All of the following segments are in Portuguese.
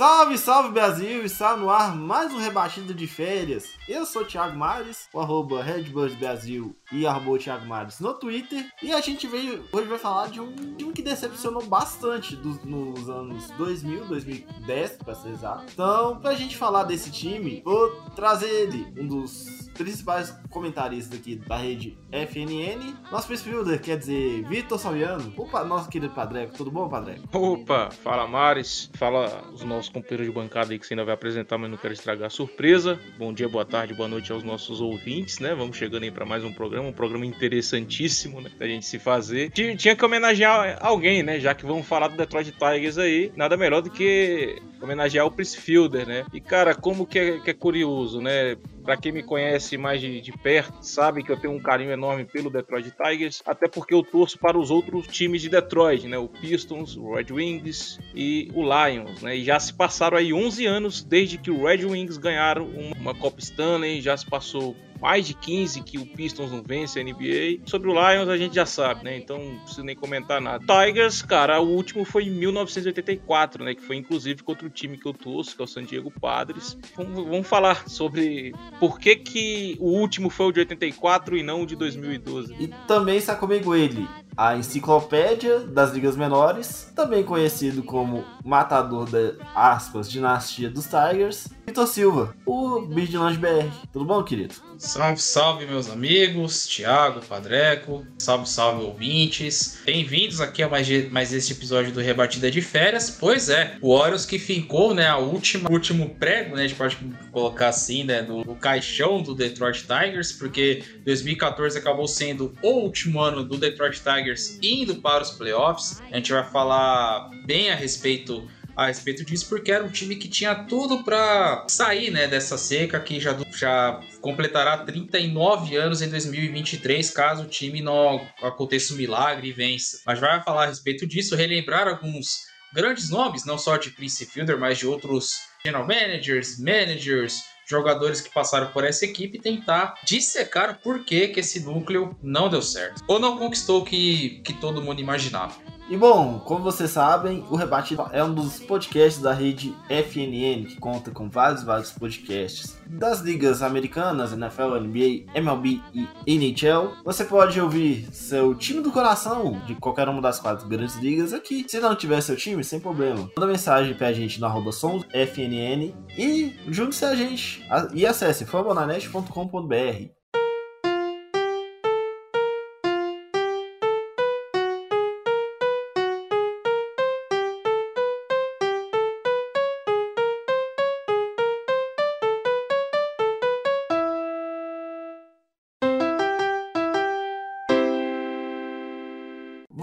Salve, salve Brasil! Está no ar mais um rebatido de férias. Eu sou o Thiago Mares, o arroba Redbirds Brasil e arroba Thiago Mares no Twitter. E a gente veio hoje vai falar de um time que decepcionou bastante dos- nos anos 2000, 2010, para ser exato. Então, pra gente falar desse time, vou trazer ele, um dos principais comentaristas aqui da rede FNN, nosso Fielder, quer dizer, Vitor Salviano. Opa, nosso querido Padreco, tudo bom, Padreco? Opa, fala Mares, fala os nossos companheiros de bancada aí que você ainda vai apresentar, mas não quero estragar a surpresa. Bom dia, boa tarde, boa noite aos nossos ouvintes, né? Vamos chegando aí para mais um programa, um programa interessantíssimo, né? Da gente se fazer. Ti- Tinha que homenagear alguém, né? Já que vamos falar do Detroit Tigers aí, nada melhor do que homenagear o Prince Fielder, né? E cara, como que é, que é curioso, né? Pra quem me conhece mais de, de perto, sabe que eu tenho um carinho enorme pelo Detroit Tigers, até porque eu torço para os outros times de Detroit, né? O Pistons, o Red Wings e o Lions, né? E já se passaram aí 11 anos desde que o Red Wings ganharam uma Copa Stanley, já se passou mais de 15 que o Pistons não vence a NBA. Sobre o Lions a gente já sabe, né? Então não preciso nem comentar nada. Tigers, cara, o último foi em 1984, né? Que foi inclusive contra o time que eu torço, que é o San Diego Padres. Vamos, vamos falar sobre por que, que o último foi o de 84 e não o de 2012. E também está comigo ele, a enciclopédia das ligas menores, também conhecido como matador da aspas dinastia dos Tigers, Vitor Silva, o Vigilante BR. Tudo bom, querido? Salve, salve, meus amigos, Thiago, Padreco, salve, salve, ouvintes. Bem-vindos aqui a mais, mais este episódio do Rebatida de Férias. Pois é, o Orioles que ficou, né, a última, último prego, né, a gente pode colocar assim, né, no, no caixão do Detroit Tigers, porque 2014 acabou sendo o último ano do Detroit Tigers indo para os playoffs. A gente vai falar bem a respeito a respeito disso, porque era um time que tinha tudo para sair né, dessa seca, que já, já completará 39 anos em 2023, caso o time não aconteça um milagre e vença. Mas vai falar a respeito disso, relembrar alguns grandes nomes, não só de Prince Fielder, mas de outros general managers, managers, jogadores que passaram por essa equipe e tentar dissecar o porquê que esse núcleo não deu certo. Ou não conquistou o que, que todo mundo imaginava. E bom, como vocês sabem, o Rebate é um dos podcasts da rede FNN, que conta com vários, vários podcasts das ligas americanas, NFL, NBA, MLB e NHL. Você pode ouvir seu time do coração de qualquer uma das quatro grandes ligas aqui. Se não tiver seu time, sem problema. Manda mensagem pra gente no arroba somsfnn e junte-se a gente e acesse fambonanet.com.br.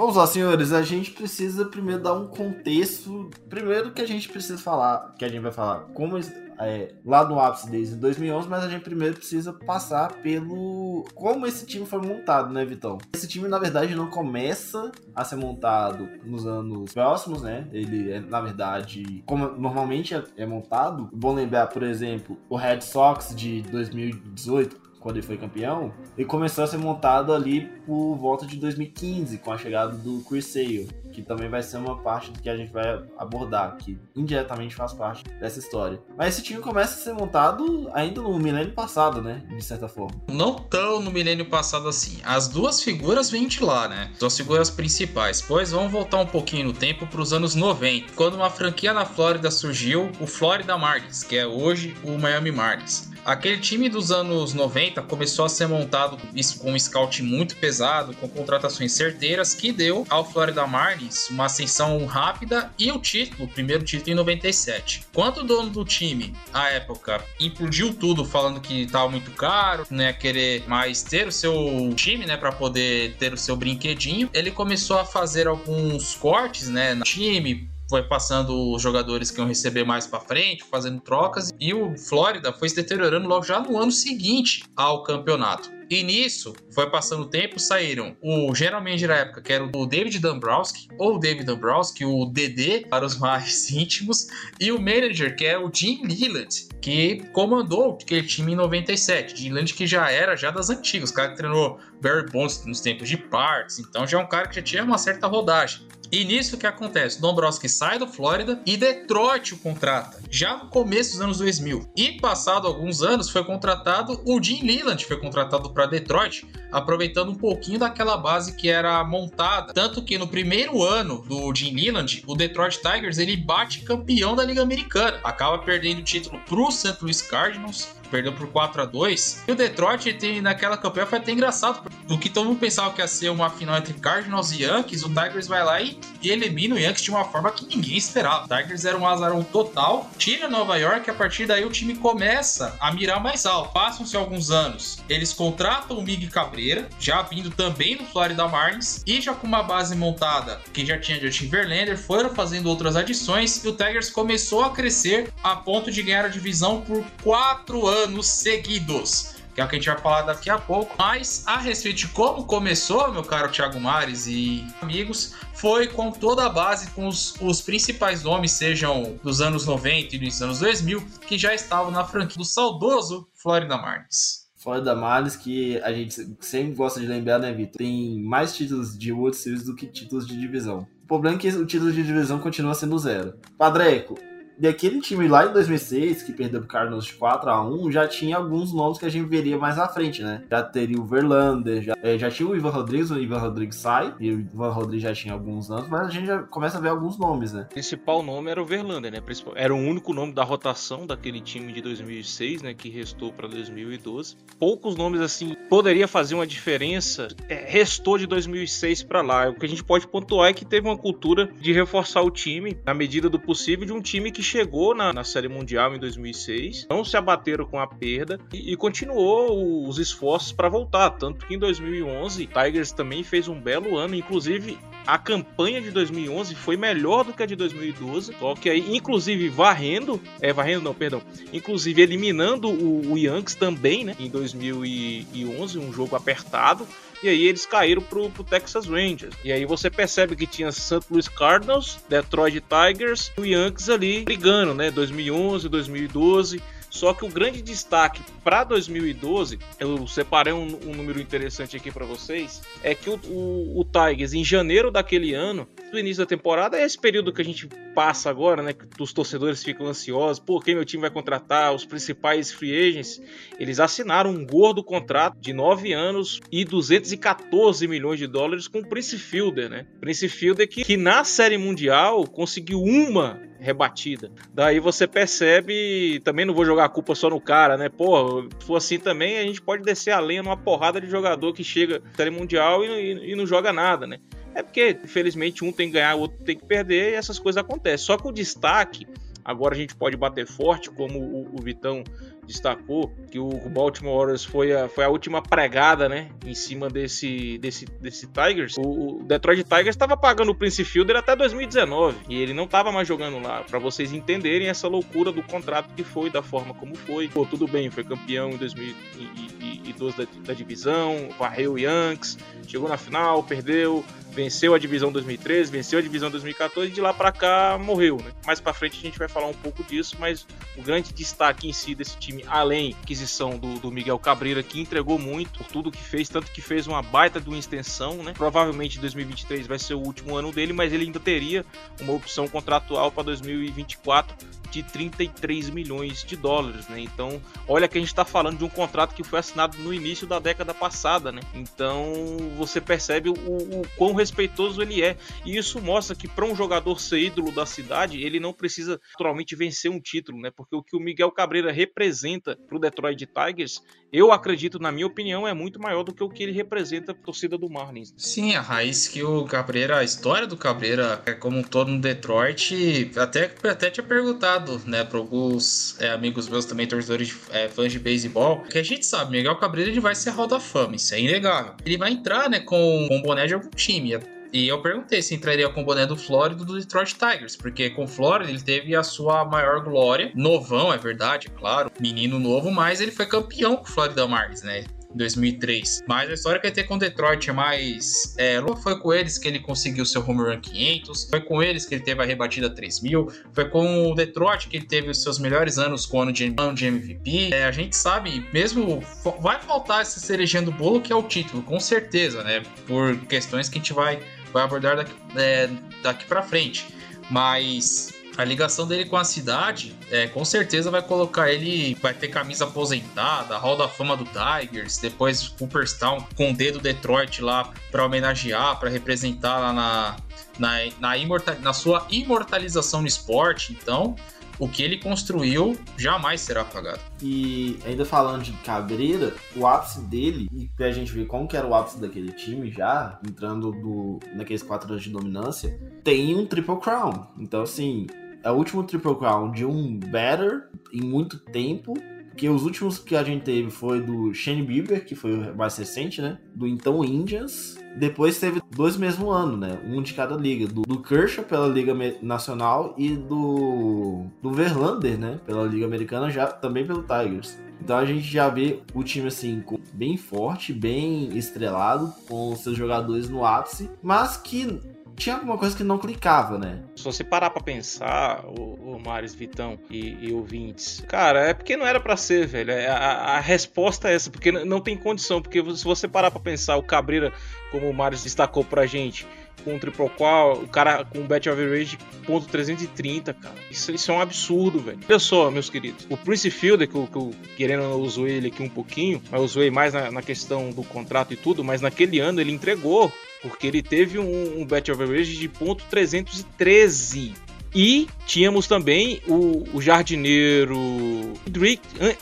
Vamos lá, senhores. A gente precisa primeiro dar um contexto. Primeiro que a gente precisa falar, que a gente vai falar como é, lá no ápice desde 2011, mas a gente primeiro precisa passar pelo como esse time foi montado, né, Vitão? Esse time na verdade não começa a ser montado nos anos próximos, né? Ele é na verdade como normalmente é, é montado. Bom lembrar, por exemplo, o Red Sox de 2018 quando ele foi campeão, ele começou a ser montado ali por volta de 2015, com a chegada do Chris Sale, que também vai ser uma parte que a gente vai abordar, que indiretamente faz parte dessa história. Mas esse time começa a ser montado ainda no milênio passado, né? De certa forma. Não tão no milênio passado assim. As duas figuras vêm de lá, né? As duas figuras principais. Pois vamos voltar um pouquinho no tempo para os anos 90, quando uma franquia na Flórida surgiu, o Florida Marlins, que é hoje o Miami Marlins. Aquele time dos anos 90 começou a ser montado com um scout muito pesado, com contratações certeiras, que deu ao Florida Marlins uma ascensão rápida e o título, o primeiro título em 97. Quando o dono do time, à época, implodiu tudo falando que estava muito caro, né, querer mais ter o seu time, né, para poder ter o seu brinquedinho, ele começou a fazer alguns cortes, né, no time, foi passando os jogadores que iam receber mais para frente, fazendo trocas, e o Flórida foi se deteriorando logo já no ano seguinte ao campeonato. E nisso, foi passando o tempo, saíram o general manager da época, que era o David Dombrowski, ou David Dombrowski, o DD, para os mais íntimos, e o manager, que é o Jim Leland, que comandou aquele time em 97. Jim Leland que já era já das antigas, o cara que treinou Barry Bonds nos tempos de Parks, então já é um cara que já tinha uma certa rodagem. E nisso que acontece, Dombrowski sai do Flórida e Detroit o contrata, já no começo dos anos 2000. E passado alguns anos foi contratado o Jim Leland, foi contratado para Detroit, aproveitando um pouquinho daquela base que era montada. Tanto que no primeiro ano do Jim Leland, o Detroit Tigers ele bate campeão da Liga Americana, acaba perdendo o título para o St. Louis Cardinals perdeu por 4 a 2 E o Detroit tem, naquela campanha foi até engraçado. O que todo mundo pensava que ia ser uma final entre Cardinals e Yankees, o Tigers vai lá e, e elimina o Yankees de uma forma que ninguém esperava. O Tigers era um azarão total, tira Nova York e a partir daí o time começa a mirar mais alto. Passam-se alguns anos, eles contratam o Miguel Cabreira, já vindo também do Florida Marlins, e já com uma base montada que já tinha Justin Verlander, foram fazendo outras adições e o Tigers começou a crescer a ponto de ganhar a divisão por 4 anos anos seguidos. Que é o que a gente vai falar daqui a pouco. Mas a respeito de como começou, meu caro Thiago Mares e amigos, foi com toda a base, com os, os principais nomes, sejam dos anos 90 e dos anos 2000, que já estavam na franquia do saudoso Florida Marlins. Florida Marlins, que a gente sempre gosta de lembrar, né, Vitor? Tem mais títulos de World Series do que títulos de divisão. O problema é que o título de divisão continua sendo zero. Padreco, e aquele time lá em 2006, que perdeu pro Cardinals de 4 a 1 já tinha alguns nomes que a gente veria mais à frente, né? Já teria o Verlander, já, é, já tinha o Ivan Rodrigues, o Ivan Rodrigues sai, e o Ivan Rodrigues já tinha alguns anos, mas a gente já começa a ver alguns nomes, né? O principal nome era o Verlander, né? Era o único nome da rotação daquele time de 2006, né? Que restou para 2012. Poucos nomes, assim, poderia fazer uma diferença. É, restou de 2006 para lá. O que a gente pode pontuar é que teve uma cultura de reforçar o time, na medida do possível, de um time que chegou na, na Série Mundial em 2006, não se abateram com a perda e, e continuou os esforços para voltar. Tanto que em 2011, Tigers também fez um belo ano, inclusive a campanha de 2011 foi melhor do que a de 2012, só que aí, inclusive, varrendo, é, varrendo não, perdão, inclusive eliminando o, o Yankees também, né, em 2011, um jogo apertado, e aí eles caíram pro, pro Texas Rangers. E aí você percebe que tinha St. Louis Cardinals, Detroit Tigers e o Yankees ali brigando, né? 2011, 2012. Só que o grande destaque para 2012, eu separei um, um, número interessante aqui para vocês, é que o, o, o, Tigers, em janeiro daquele ano, do início da temporada, é esse período que a gente passa agora, né? Que os torcedores ficam ansiosos, por quem meu time vai contratar, os principais free agents, eles assinaram um gordo contrato de 9 anos e 214 milhões de dólares com o Prince Fielder, né? Prince Fielder que, que na Série Mundial conseguiu uma rebatida. Daí você percebe, também não vou jogar a culpa só no cara, né? Pô, se for assim também, a gente pode descer a lenha numa porrada de jogador que chega na série mundial e, e, e não joga nada, né? É porque, infelizmente, um tem que ganhar, o outro tem que perder e essas coisas acontecem. Só que o destaque, agora a gente pode bater forte, como o, o Vitão destacou que o Baltimore Orioles foi a, foi a última pregada, né, em cima desse, desse, desse Tigers. O, o Detroit Tigers estava pagando o Prince Fielder até 2019 e ele não estava mais jogando lá. Para vocês entenderem essa loucura do contrato que foi, da forma como foi. Pô, tudo bem, foi campeão em 2012 da, da divisão, varreu o Yankees, chegou na final, perdeu, venceu a divisão 2013, venceu a divisão 2014 e de lá para cá morreu, né? Mais para frente a gente vai falar um pouco disso, mas o grande destaque em si desse time além da aquisição do, do Miguel Cabreira, que entregou muito por tudo que fez, tanto que fez uma baita de uma extensão, né? Provavelmente 2023 vai ser o último ano dele, mas ele ainda teria uma opção contratual para 2024 de 33 milhões de dólares, né? Então, olha que a gente está falando de um contrato que foi assinado no início da década passada, né? Então, você percebe o, o quão respeitoso ele é. E isso mostra que para um jogador ser ídolo da cidade, ele não precisa naturalmente vencer um título, né? Porque o que o Miguel Cabreira representa pro Detroit Tigers, eu acredito, na minha opinião, é muito maior do que o que ele representa pra torcida do Marlins. Sim, a raiz que o Cabreira, a história do Cabreira é como um todo no Detroit, até, até tinha perguntado, né, para alguns é, amigos meus também, torcedores, é, fãs de beisebol, que a gente sabe, Miguel Cabreira ele vai ser Hall da Fama, isso é inegável. Ele vai entrar, né, com, com boné de algum time. E eu perguntei se entraria com o boné do Flórida do Detroit Tigers, porque com o Flórida ele teve a sua maior glória. Novão, é verdade, claro, menino novo, mas ele foi campeão com o Florida Marlins, né? em 2003. Mas a história que ele tem com Detroit é mais. É, foi com eles que ele conseguiu seu home run 500, foi com eles que ele teve a rebatida 3000, foi com o Detroit que ele teve os seus melhores anos com o ano de, ano de MVP. É, a gente sabe, mesmo. Vai faltar essa cerejinha do bolo que é o título, com certeza, né? Por questões que a gente vai, vai abordar daqui, é, daqui para frente. Mas a ligação dele com a cidade, é, com certeza vai colocar ele, vai ter camisa aposentada, Hall da Fama do Tigers, depois Cooperstown com o dedo Detroit lá para homenagear, para representar lá na, na, na, imortal, na sua imortalização no esporte. Então, o que ele construiu jamais será apagado. E ainda falando de Cabreira, o ápice dele, e pra gente ver como que era o ápice daquele time já, entrando do, naqueles quatro anos de dominância, tem um Triple Crown. Então, assim, é o último Triple Crown de um Better em muito tempo. Que os últimos que a gente teve foi do Shane Bieber, que foi o mais recente, né? Do então Indians. Depois teve dois mesmo ano, né? Um de cada liga. Do, do Kershaw pela Liga Nacional e do, do Verlander, né? Pela Liga Americana, já também pelo Tigers. Então a gente já vê o time assim bem forte, bem estrelado, com seus jogadores no ápice, mas que tinha alguma coisa que não clicava, né? Se você parar pra pensar, o, o Maris Vitão e, e ouvintes, cara, é porque não era para ser, velho. É, a, a, resposta é essa, porque não tem condição. Porque se você parar pra pensar, o Cabreira, como o Maris destacou pra gente, com o triple qual, o cara com um bet average ponto .330, cara. Isso, isso é um absurdo, velho. Olha só, meus queridos. O Prince Fielder, que eu, que eu querendo eu usou ele aqui um pouquinho, mas eu usei mais na, na, questão do contrato e tudo, mas naquele ano ele entregou porque ele teve um, um bet average de ponto .313. E tínhamos também o, o jardineiro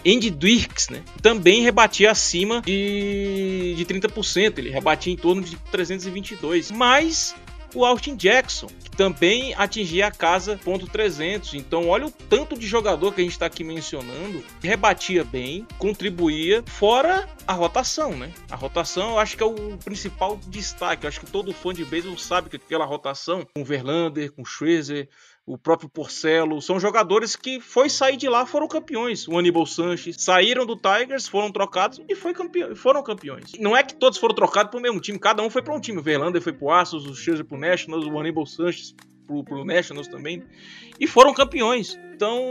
Andy Dwirks, né? Também rebatia acima de, de 30%. Ele rebatia em torno de 322. Mas o Austin Jackson, que também atingia a casa ponto .300. Então, olha o tanto de jogador que a gente está aqui mencionando, rebatia bem, contribuía, fora a rotação, né? A rotação eu acho que é o principal destaque. Eu acho que todo fã de beisebol sabe que aquela rotação, com Verlander, com Schwezer, o próprio Porcelo, são jogadores que foi sair de lá foram campeões. O Aníbal Sanches saíram do Tigers, foram trocados e foi campeão, foram campeões. Não é que todos foram trocados para o mesmo time, cada um foi para um time. O Verlander foi pro Astros, o Scherzer pro Nationals, o Aníbal Sanches pro, pro Nationals também e foram campeões. Então,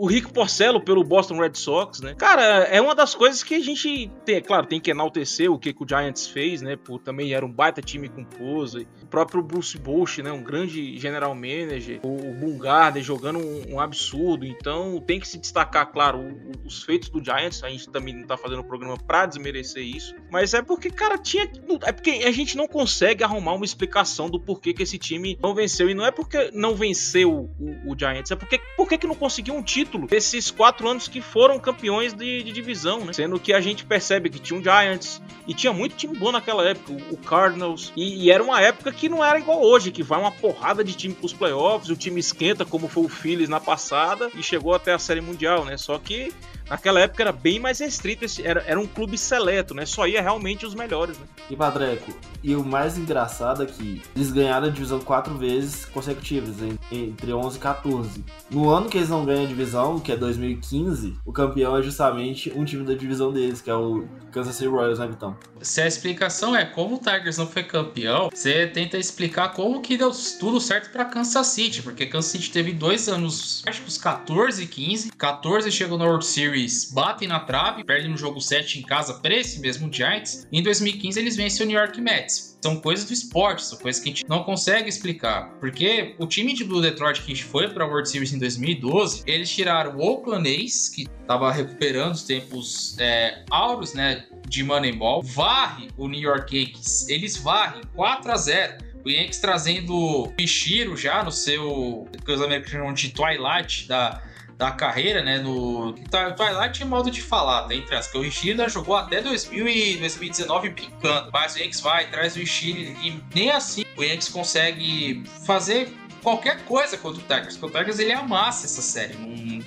o Rico Porcelo pelo Boston Red Sox, né? Cara, é uma das coisas que a gente tem, claro, tem que enaltecer o que, que o Giants fez, né? Por também era um baita time com pose. O próprio Bruce Bosch, né? Um grande general manager. O, o Bungarden jogando um, um, absurdo. Então, tem que se destacar, claro, o, os feitos do Giants. A gente também não tá fazendo o programa pra desmerecer isso. Mas é porque, cara, tinha. É porque a gente não consegue arrumar uma explicação do porquê que esse time não venceu. E não é porque não venceu o, o Giants, é porque por que, que não conseguiu um título desses quatro anos que foram campeões de, de divisão, né? Sendo que a gente percebe que tinha um Giants e tinha muito time bom naquela época, o, Cardinals, e, e, era uma época que não era igual hoje, que vai uma porrada de time pros playoffs, o time esquenta, como foi o Phillies na passada, e chegou até a Série Mundial, né? Só que Naquela época era bem mais restrito, era, era um clube seleto, né? Só ia realmente os melhores, né? E Padreco, e o mais engraçado é que eles ganharam a divisão quatro vezes consecutivas, entre 11 e 14. No ano que eles não ganham a divisão, que é 2015, o campeão é justamente um time da divisão deles, que é o Kansas City Royals, né, Vitão? Se a explicação é como o Tigers não foi campeão, você tenta explicar como que deu tudo certo para Kansas City, porque Kansas City teve dois anos, acho que os 14 e 15. 14 chegou na World Series batem na trave, perdem no jogo 7 em casa para esse mesmo Giants. Em 2015 eles vencem o New York Mets. São coisas do esporte, são coisas que a gente não consegue explicar. Porque o time de Blue Detroit que foi para a World Series em 2012, eles tiraram o Oakland A's, que estava recuperando os tempos é, áureos né, de Moneyball, varre o New York Yankees. Eles varrem 4 a 0 o Yankees trazendo o Pichiro já no seu, que os americanos chamam de Twilight da, da carreira, né? No Twilight é modo de falar, tá? Entre as que o Ishii jogou até 2000 e 2019 picando. Mas o Yankees vai, traz o Ishii e nem assim o Yankees consegue fazer qualquer coisa contra o Tigers. Porque o Tigers ele amassa essa série, não, não,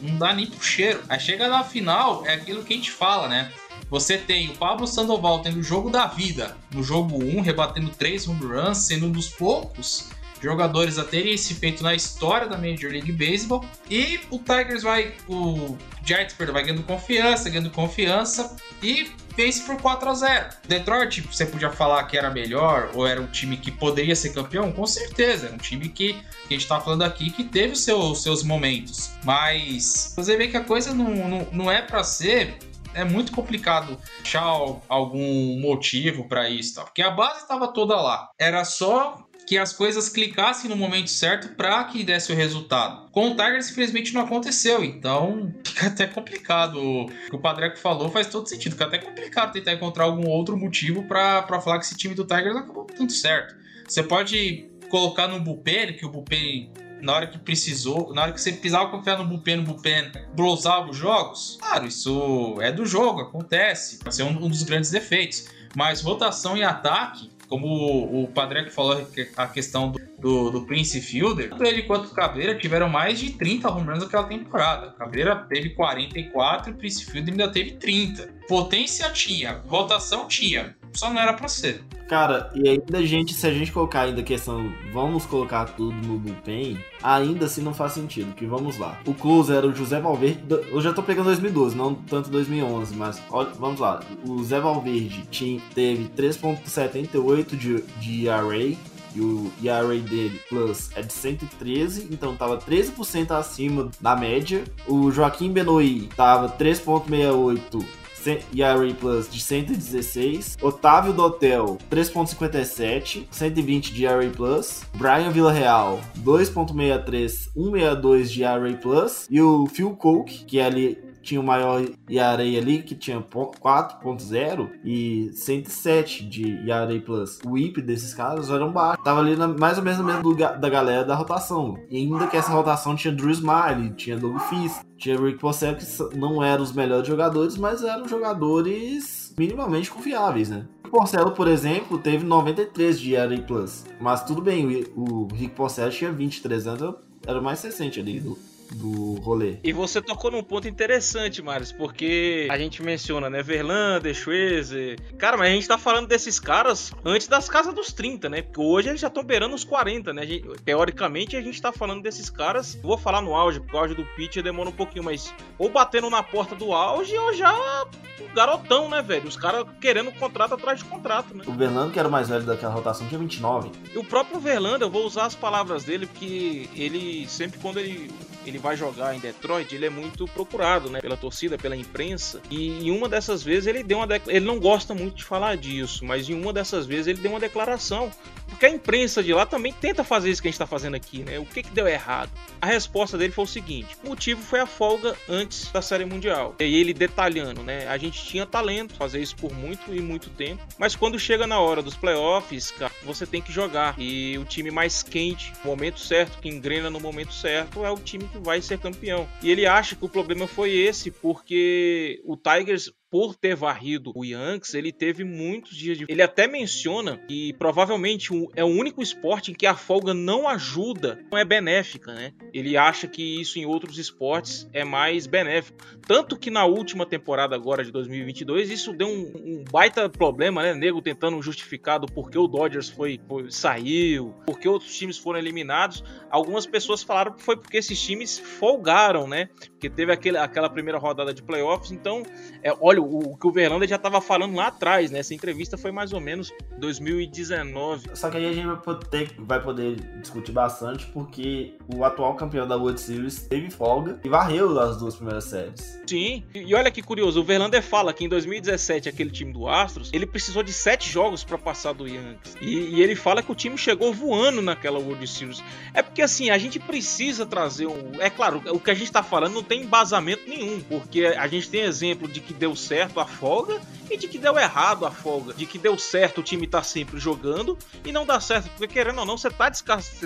não dá nem pro cheiro. Aí chega na final, é aquilo que a gente fala, né? Você tem o Pablo Sandoval tendo o jogo da vida no jogo 1, rebatendo 3 home runs, sendo um dos poucos jogadores a terem esse feito na história da Major League Baseball. E o Tigers vai, o Giants, perdão, vai ganhando confiança, ganhando confiança e vence por 4 a 0. Detroit, você podia falar que era melhor ou era um time que poderia ser campeão? Com certeza, era um time que, que a gente tá falando aqui que teve os seu, seus momentos. Mas você vê que a coisa não, não, não é para ser é muito complicado achar algum motivo para isso, tá? porque a base estava toda lá. Era só que as coisas clicassem no momento certo para que desse o resultado. Com o Tigers, infelizmente, não aconteceu, então fica até complicado. O que o Padreco falou faz todo sentido. Fica até complicado tentar encontrar algum outro motivo para falar que esse time do Tigers acabou tanto certo. Você pode colocar no bullpen, que o bullpen na hora que precisou, na hora que você precisava confiar no bullpen, no bullpen blousava os jogos, claro, isso é do jogo, acontece, pode ser um, um dos grandes defeitos. Mas rotação e ataque, como o Padre falou a questão do, do, do, Prince Fielder, tanto ele quanto o Cabreira tiveram mais de 30 home runs naquela temporada. Cabreira teve 44 e o Prince Fielder ainda teve 30. Potência tinha, rotação tinha, só não era para ser. Cara, e ainda a gente, se a gente colocar ainda a questão, vamos colocar tudo no bullpen, ainda assim não faz sentido, que vamos lá. O closer era o José Valverde, eu já tô pegando 2012, não tanto 2011, mas olha, vamos lá. O Zé Valverde tinha, teve 3.78 de, de ERA, e o ERA dele plus é de 113, então tava 13% acima da média. O Joaquim Benoit tava 3.68 ERA Plus de 116, Otávio Dotel 3.57, 120 de ERA Plus, Brian Villarreal 2.63, 162 de ERA Plus e o Phil Coke, que é ali tinha o maior ERA ali, que tinha 4.0 e 107 de ERA Plus. O IP desses caras eram baixos. Tava ali na, mais ou menos no mesmo lugar da galera da rotação. E ainda que essa rotação tinha Drew Smiley, tinha Doug Fist, tinha Rick Porcel, que não eram os melhores jogadores, mas eram jogadores minimamente confiáveis, né? Porcelo, por exemplo, teve 93 de ERA Plus. Mas tudo bem, o, Rick Porcelo tinha 23 anos, era o mais recente ali do, do rolê. E você tocou num ponto interessante, Marius, porque a gente menciona, né, Verlander, Schweizer. Cara, mas a gente tá falando desses caras antes das casas dos 30, né? Porque hoje eles já estão beirando os 40, né? Gente, teoricamente a gente tá falando desses caras, vou falar no auge, porque o auge do pitch demora um pouquinho, mas ou batendo na porta do auge ou já garotão, né, velho? Os caras querendo contrato atrás de contrato, né? O Verlander, que era o mais velho daquela rotação, tinha 29. E o próprio Verlander, eu vou usar as palavras dele, porque ele sempre quando ele ele vai jogar em Detroit, ele é muito procurado, né, pela torcida, pela imprensa. E em uma dessas vezes ele deu uma ele não gosta muito de falar disso, mas em uma dessas vezes ele deu uma declaração, porque a imprensa de lá também tenta fazer isso que a gente está fazendo aqui, né? O que que deu errado? A resposta dele foi o seguinte: o motivo foi a folga antes da Série Mundial. E ele detalhando, né? A gente tinha talento, fazer isso por muito e muito tempo, mas quando chega na hora dos playoffs, cara, você tem que jogar. E o time mais quente, no momento certo, que engrena no momento certo, é o time que vai ser campeão. E ele acha que o problema foi esse, porque o Tigers por ter varrido o Yankees, ele teve muitos dias de. Ele até menciona que provavelmente é o único esporte em que a folga não ajuda, não é benéfica, né? Ele acha que isso em outros esportes é mais benéfico. Tanto que na última temporada agora de 2022, isso deu um, um baita problema, né? Nego tentando justificar do porquê o Dodgers foi, foi saiu, porque outros times foram eliminados. Algumas pessoas falaram que foi porque esses times folgaram, né? Porque teve aquele, aquela primeira rodada de playoffs. Então, é, olha, o, o que o Verlander já tava falando lá atrás, né? Essa entrevista foi mais ou menos 2019. Só que aí a gente vai poder, vai poder discutir bastante porque o atual campeão da World Series teve folga e varreu as duas primeiras séries. Sim, e olha que curioso, o Verlander fala que em 2017 aquele time do Astros, ele precisou de sete jogos para passar do Yankees. E, e, ele fala que o time chegou voando naquela World Series. É porque assim, a gente precisa trazer um... É claro, o que a gente tá falando não tem embasamento nenhum, porque a gente tem exemplo de que deu certo a folga e de que deu errado a folga, de que deu certo o time tá sempre jogando e não dá certo, porque querendo ou não, você tá,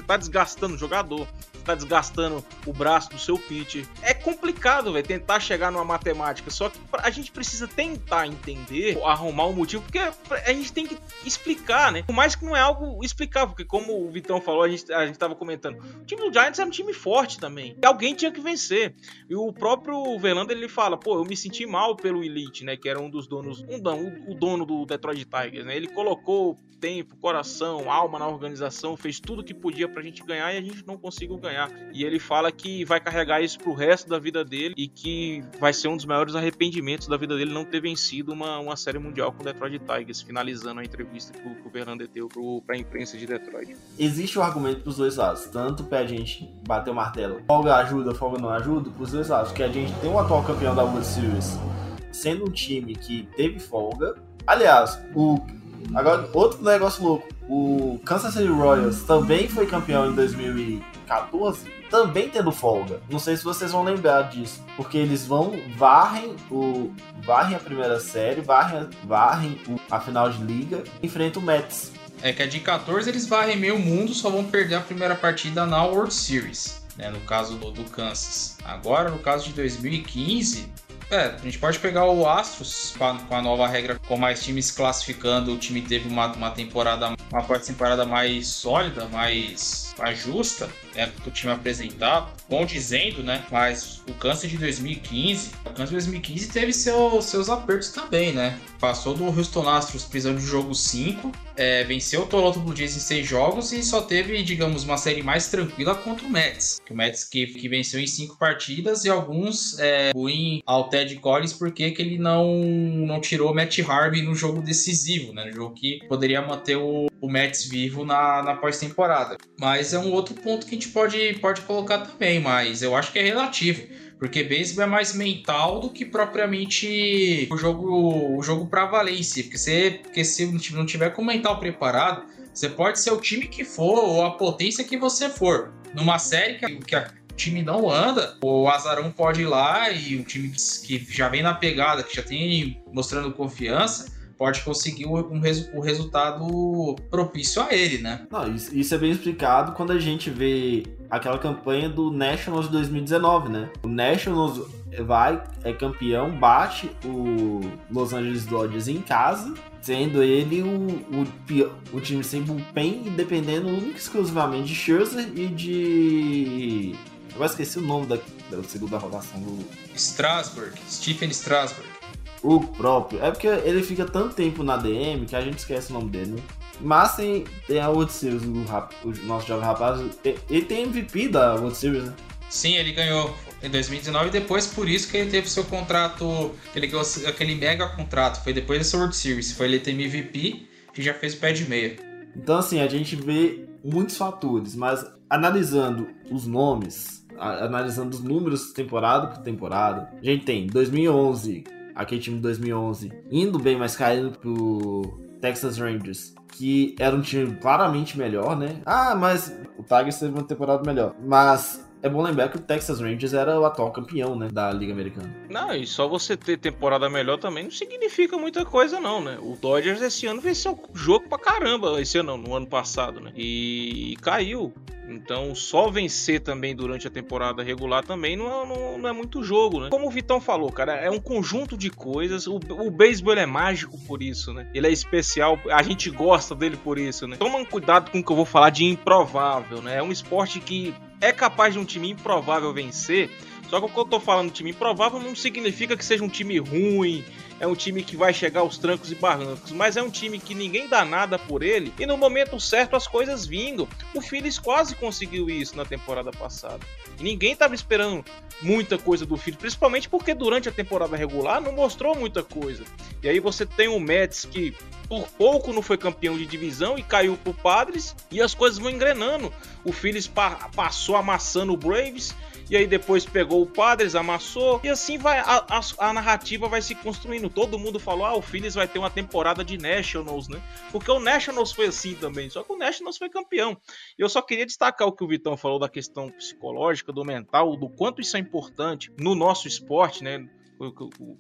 tá desgastando o jogador, você tá desgastando o braço do seu pitcher. É complicado, velho, tentar chegar numa matemática, só que a gente precisa tentar entender, arrumar um motivo, porque a gente tem que explicar, né? Por mais que não é algo explicável, porque como o Vitão falou, a gente, a gente tava comentando, o time do Giants é um time forte também, e alguém tinha que vencer. E o próprio Verlander, ele fala, pô, eu me senti mal pelo Né, que era um dos donos um não, o, dono do Detroit Tigers, né? Ele colocou tempo, coração, alma na organização, fez tudo que podia pra gente ganhar e a gente não conseguiu ganhar. E ele fala que vai carregar isso pro resto da vida dele e que vai ser um dos maiores arrependimentos da vida dele não ter vencido uma, uma série mundial com o Detroit Tigers, finalizando a entrevista que o, que deu pra imprensa de Detroit. Existe um argumento pros dois lados, tanto pra gente bater o martelo, folga ajuda, folga não ajuda, pros dois lados, que a gente tem um atual campeão da World Series sendo um time que teve folga. Aliás, o agora outro negócio louco, o Kansas City Royals também foi campeão em 2014, também tendo folga. Não sei se vocês vão lembrar disso, porque eles vão varrem o varrem a primeira série, varrem, varrem a final de liga, enfrentam o Mets. É que a de 14 eles varrem meio mundo, só vão perder a primeira partida na World Series. Né, no caso do Kansas. Agora, no caso de 2015, é, a gente pode pegar o Astros com a, nova regra, com mais times classificando, o time teve uma, uma temporada, uma temporada mais sólida, mais, mais justa, né, que o time apresentava, condizendo, né? Mas o câncer de 2015, o câncer de 2015 teve seu, seus apertos também, né? Passou do Houston Astros precisando de jogo 5, é, venceu o Toronto Blue Jays em 6 jogos e só teve, digamos, uma série mais tranquila contra o Mets. O Mets que, que venceu em 5 partidas e alguns é, ruim ao Ted Collins porque que ele não, não tirou o Matt Harvey no jogo decisivo, né? No jogo que poderia manter o, o Mets vivo na, na pós-temporada. Mas é um outro ponto que a gente pode, pode colocar também, mas eu acho que é relativo. Porque beisebol é mais mental do que propriamente o jogo, o jogo para valência. Porque, você, porque se o não tiver com o mental preparado, você pode ser o time que for ou a potência que você for. Numa série que, que a, o time não anda, o Azarão pode ir lá e um time que já vem na pegada, que já tem mostrando confiança, pode conseguir um, um, um resultado propício a ele, né? Não, isso, isso, é bem explicado quando a gente vê aquela campanha do Nationals de 2019, né? O Nationals vai, é campeão, bate o Los Angeles Dodgers em casa, sendo ele o, o, o time sem bullpen e dependendo único exclusivamente de Scherzer e de... Eu esqueci o nome da, da segunda rotação do... Strasburg, Stephen Strasburg. O próprio. É porque ele fica tanto tempo na DM que a gente esquece o nome dele, né? Mas tem, tem a World Series, o, o nosso jovem rapaz. Ele tem MVP da World Series, né? Sim, ele ganhou em 2019 e depois por isso que ele teve seu contrato, ele ganhou aquele mega contrato. Foi depois dessa World Series. Foi ele ter MVP e já fez o pé de meia. Então, assim, a gente vê muitos fatores, mas analisando os nomes, analisando os números temporada por temporada, a gente tem 2011 aquele time de 2011, indo bem, mas caindo pro Texas Rangers, que era um time claramente melhor, né? Ah, mas o Tigers teve uma temporada melhor. Mas é bom lembrar que o Texas Rangers era o atual campeão, né, da Liga Americana. Não, e só você ter temporada melhor também não significa muita coisa não, né? O Dodgers esse ano venceu jogo pra caramba, esse ano não, no ano passado, né? E caiu. Então, só vencer também durante a temporada regular também não é, não, não é, muito jogo, né? Como o Vitão falou, cara, é um conjunto de coisas. O, o beisebol é mágico por isso, né? Ele é especial, a gente gosta dele por isso, né? Toma cuidado com o que eu vou falar de improvável, né? É um esporte que é capaz de um time improvável vencer Só que o que eu tô falando time improvável não significa que seja um time ruim, é um time que vai chegar aos trancos e barrancos, mas é um time que ninguém dá nada por ele e no momento certo as coisas vingam. O Phillies quase conseguiu isso na temporada passada. Ninguém tava esperando muita coisa do Phillies, principalmente porque durante a temporada regular não mostrou muita coisa. E aí você tem o Mets que por pouco não foi campeão de divisão e caiu pro Padres e as coisas vão engrenando. O Phillies pa passou amassando o Braves e aí depois pegou o Padres, amassou, e assim vai a, a, a, narrativa vai se construindo. Todo mundo falou: ah, o Phillies vai ter uma temporada de Nationals, né? Porque o Nationals foi assim também, só que o Nationals foi campeão. E eu só queria destacar o que o Vitão falou da questão psicológica, do mental, do quanto isso é importante no nosso esporte, né?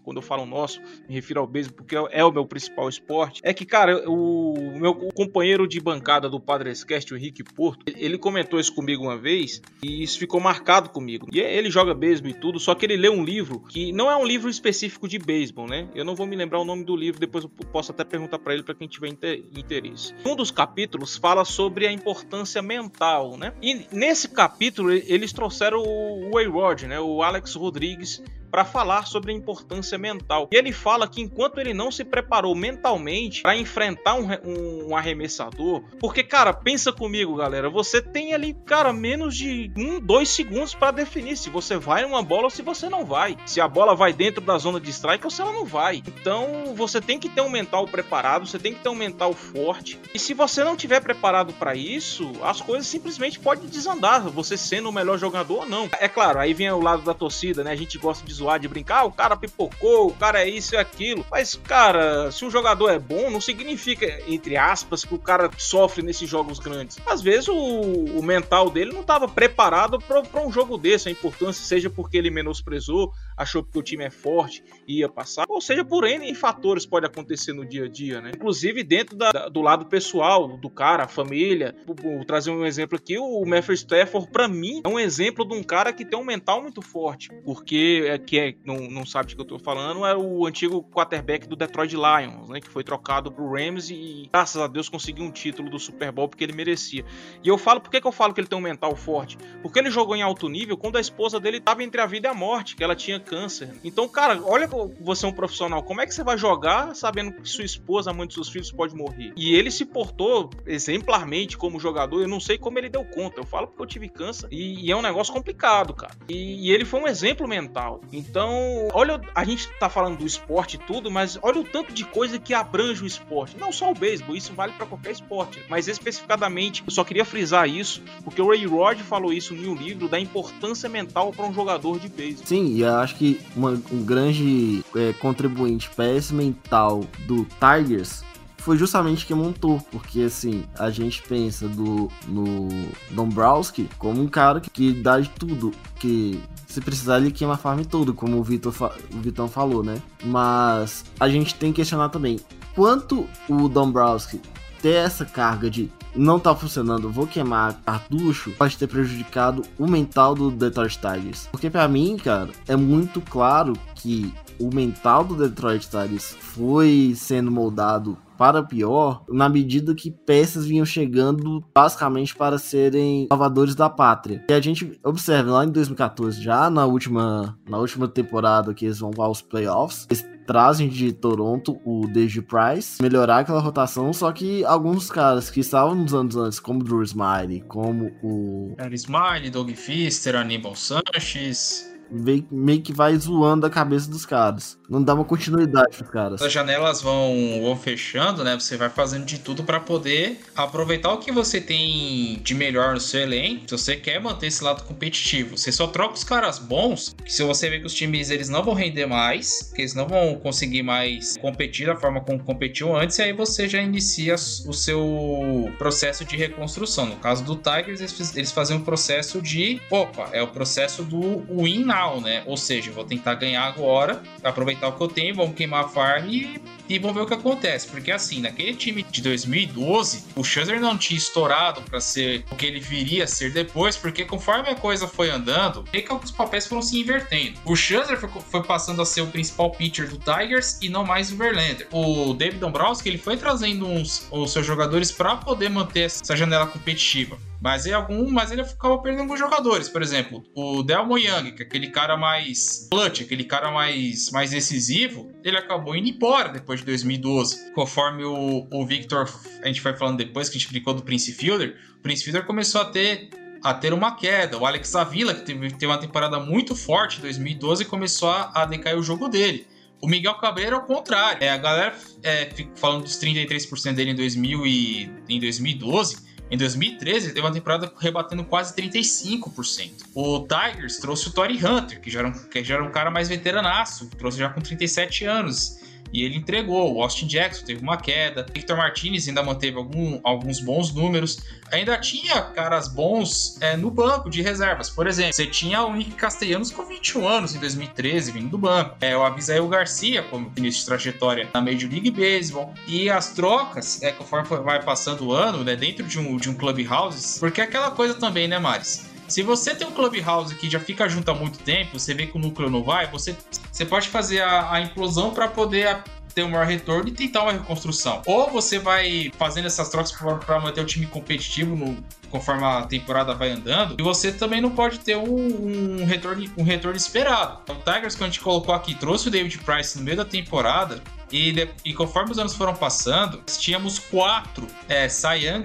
Quando eu falo nosso, me refiro ao beisebol, porque é o meu principal esporte, é que, cara, o meu companheiro de bancada do Padrescast, o Henrique Porto, ele comentou isso comigo uma vez e isso ficou marcado comigo. E ele joga beisebol e tudo, só que ele lê um livro que não é um livro específico de beisebol, né? Eu não vou me lembrar o nome do livro, depois eu posso até perguntar para ele para quem tiver interesse. Um dos capítulos fala sobre a importância mental, né? E nesse capítulo eles trouxeram o Wayrod, né? O Alex Rodrigues para falar sobre a importância mental. E ele fala que enquanto ele não se preparou mentalmente para enfrentar um, um, um, arremessador, porque, cara, pensa comigo, galera, você tem ali, cara, menos de um, dois segundos para definir se você vai numa bola ou se você não vai. Se a bola vai dentro da zona de strike ou se ela não vai. Então, você tem que ter um mental preparado, você tem que ter um mental forte. E se você não tiver preparado para isso, as coisas simplesmente podem desandar, você sendo o melhor jogador ou não. É claro, aí vem o lado da torcida, né? A gente gosta de zoar, de brincar, ah, o cara pipocou, o cara é isso e aquilo. Mas, cara, se um jogador é bom, não significa, entre aspas, que o cara sofre nesses jogos grandes. Às vezes o, o mental dele não estava preparado para um jogo desse, a importância, seja porque ele menosprezou, achou que o time é forte e ia passar, ou seja, por N fatores pode acontecer no dia a dia, né? Inclusive dentro da, do lado pessoal do cara, a família. Vou, vou trazer um exemplo aqui, o Matthew Stafford, para mim, é um exemplo de um cara que tem um mental muito forte, porque é, que é, não, não sabe de que eu tô falando, é o antigo quarterback do Detroit Lions, né, que foi trocado pro Rams e graças a Deus conseguiu um título do Super Bowl porque ele merecia. E eu falo, por que, que eu falo que ele tem um mental forte? Porque ele jogou em alto nível quando a esposa dele tava entre a vida e a morte, que ela tinha câncer. Então, cara, olha você é um profissional, como é que você vai jogar sabendo que sua esposa, a mãe de seus filhos pode morrer? E ele se portou exemplarmente como jogador, eu não sei como ele deu conta, eu falo porque eu tive câncer e, e é um negócio complicado, cara. E, e ele foi um exemplo mental. Então, olha, a gente tá falando do esporte e tudo, mas olha o tanto de coisa que abrange o esporte. Não só o beisebol, isso vale para qualquer esporte. Mas especificadamente, eu só queria frisar isso, porque o Ray Rod falou isso um livro da importância mental para um jogador de beisebol. Sim, e eu acho que uma, um grande é, contribuinte para esse mental do Tigers foi justamente quem montou, porque assim, a gente pensa do no Dombrowski como um cara que, que dá de tudo, que se precisar, ele queima a farm tudo, como o, Vitor o Vitão falou, né? Mas a gente tem que questionar também quanto o Dombrowski ter essa carga de não tá funcionando, vou queimar cartucho, pode ter prejudicado o mental do Detroit Tigers. Porque para mim, cara, é muito claro que o mental do Detroit Tigers foi sendo moldado para pior, na medida que peças vinham chegando basicamente para serem salvadores da pátria. E a gente observa lá em 2014, já na última, na última temporada que eles vão aos playoffs, eles trazem de Toronto o Deji Price, melhorar aquela rotação, só que alguns caras que estavam nos anos antes, como o Drew Smiley, como o... Harry Smiley, Doug Fister, Aníbal Sanches meio que vai zoando a cabeça dos caras. Não dá uma continuidade pros caras. As janelas vão, vão fechando, né? Você vai fazendo de tudo para poder aproveitar o que você tem de melhor no seu elenco. Se você quer manter esse lado competitivo, você só troca os caras bons. Se você vê que os times eles não vão render mais, que eles não vão conseguir mais competir da forma como competiu antes, e aí você já inicia o seu processo de reconstrução. No caso do Tigers, eles, eles fazem um processo de, opa, é o processo do win now né? Ou seja, vou tentar ganhar agora, aproveitar o que eu tenho, vamos queimar a farm e, e vamos ver o que acontece. Porque assim, naquele time de 2012, o Scherzer não tinha estourado para ser o que ele viria a ser depois, porque conforme a coisa foi andando, é que os papéis foram se invertendo. O Scherzer foi, foi, passando a ser o principal pitcher do Tigers e não mais o Verlander. O David Dombrowski, ele foi trazendo uns, os seus jogadores para poder manter essa janela competitiva. Mas, em algum, mas ele acabou perdendo alguns jogadores. Por exemplo, o Delmo Young, que é aquele cara mais clutch, aquele cara mais, mais decisivo, ele acabou indo embora depois de 2012. Conforme o, o Victor, a gente foi falando depois, que a gente explicou do Prince Fielder, o Prince Fielder começou a ter a ter uma queda. O Alex Avila, que teve, teve uma temporada muito forte em 2012, começou a, a decair o jogo dele. O Miguel Cabreiro é o contrário. É, a galera é, falando dos 33% dele em, 2000 e, em 2012. Em 2013, ele teve uma temporada rebatendo quase 35%. O Tigers trouxe o Tory Hunter, que já era um, que já era um cara mais veteranaço, trouxe já com 37 anos. E ele entregou. O Austin Jackson teve uma queda. Victor Martinez ainda manteve algum, alguns bons números. Ainda tinha caras bons é, no banco de reservas. Por exemplo, você tinha o Nick Castellanos com 21 anos em 2013, vindo do banco. É, o Abisael Garcia, como início de trajetória na Major League Baseball. E as trocas, é, conforme vai passando o ano, né, dentro de um, de um clubhouse, porque é aquela coisa também, né, Maris? Se você tem um clubhouse que já fica junto há muito tempo, você vê que o núcleo não vai, você, você pode fazer a, a implosão para poder ter um maior retorno e tentar uma reconstrução. Ou você vai fazendo essas trocas para manter o time competitivo no, conforme a temporada vai andando, e você também não pode ter um, um, retorno, um retorno esperado. O Tigers, que a gente colocou aqui, trouxe o David Price no meio da temporada, e, de, e, conforme os anos foram passando, tínhamos quatro é,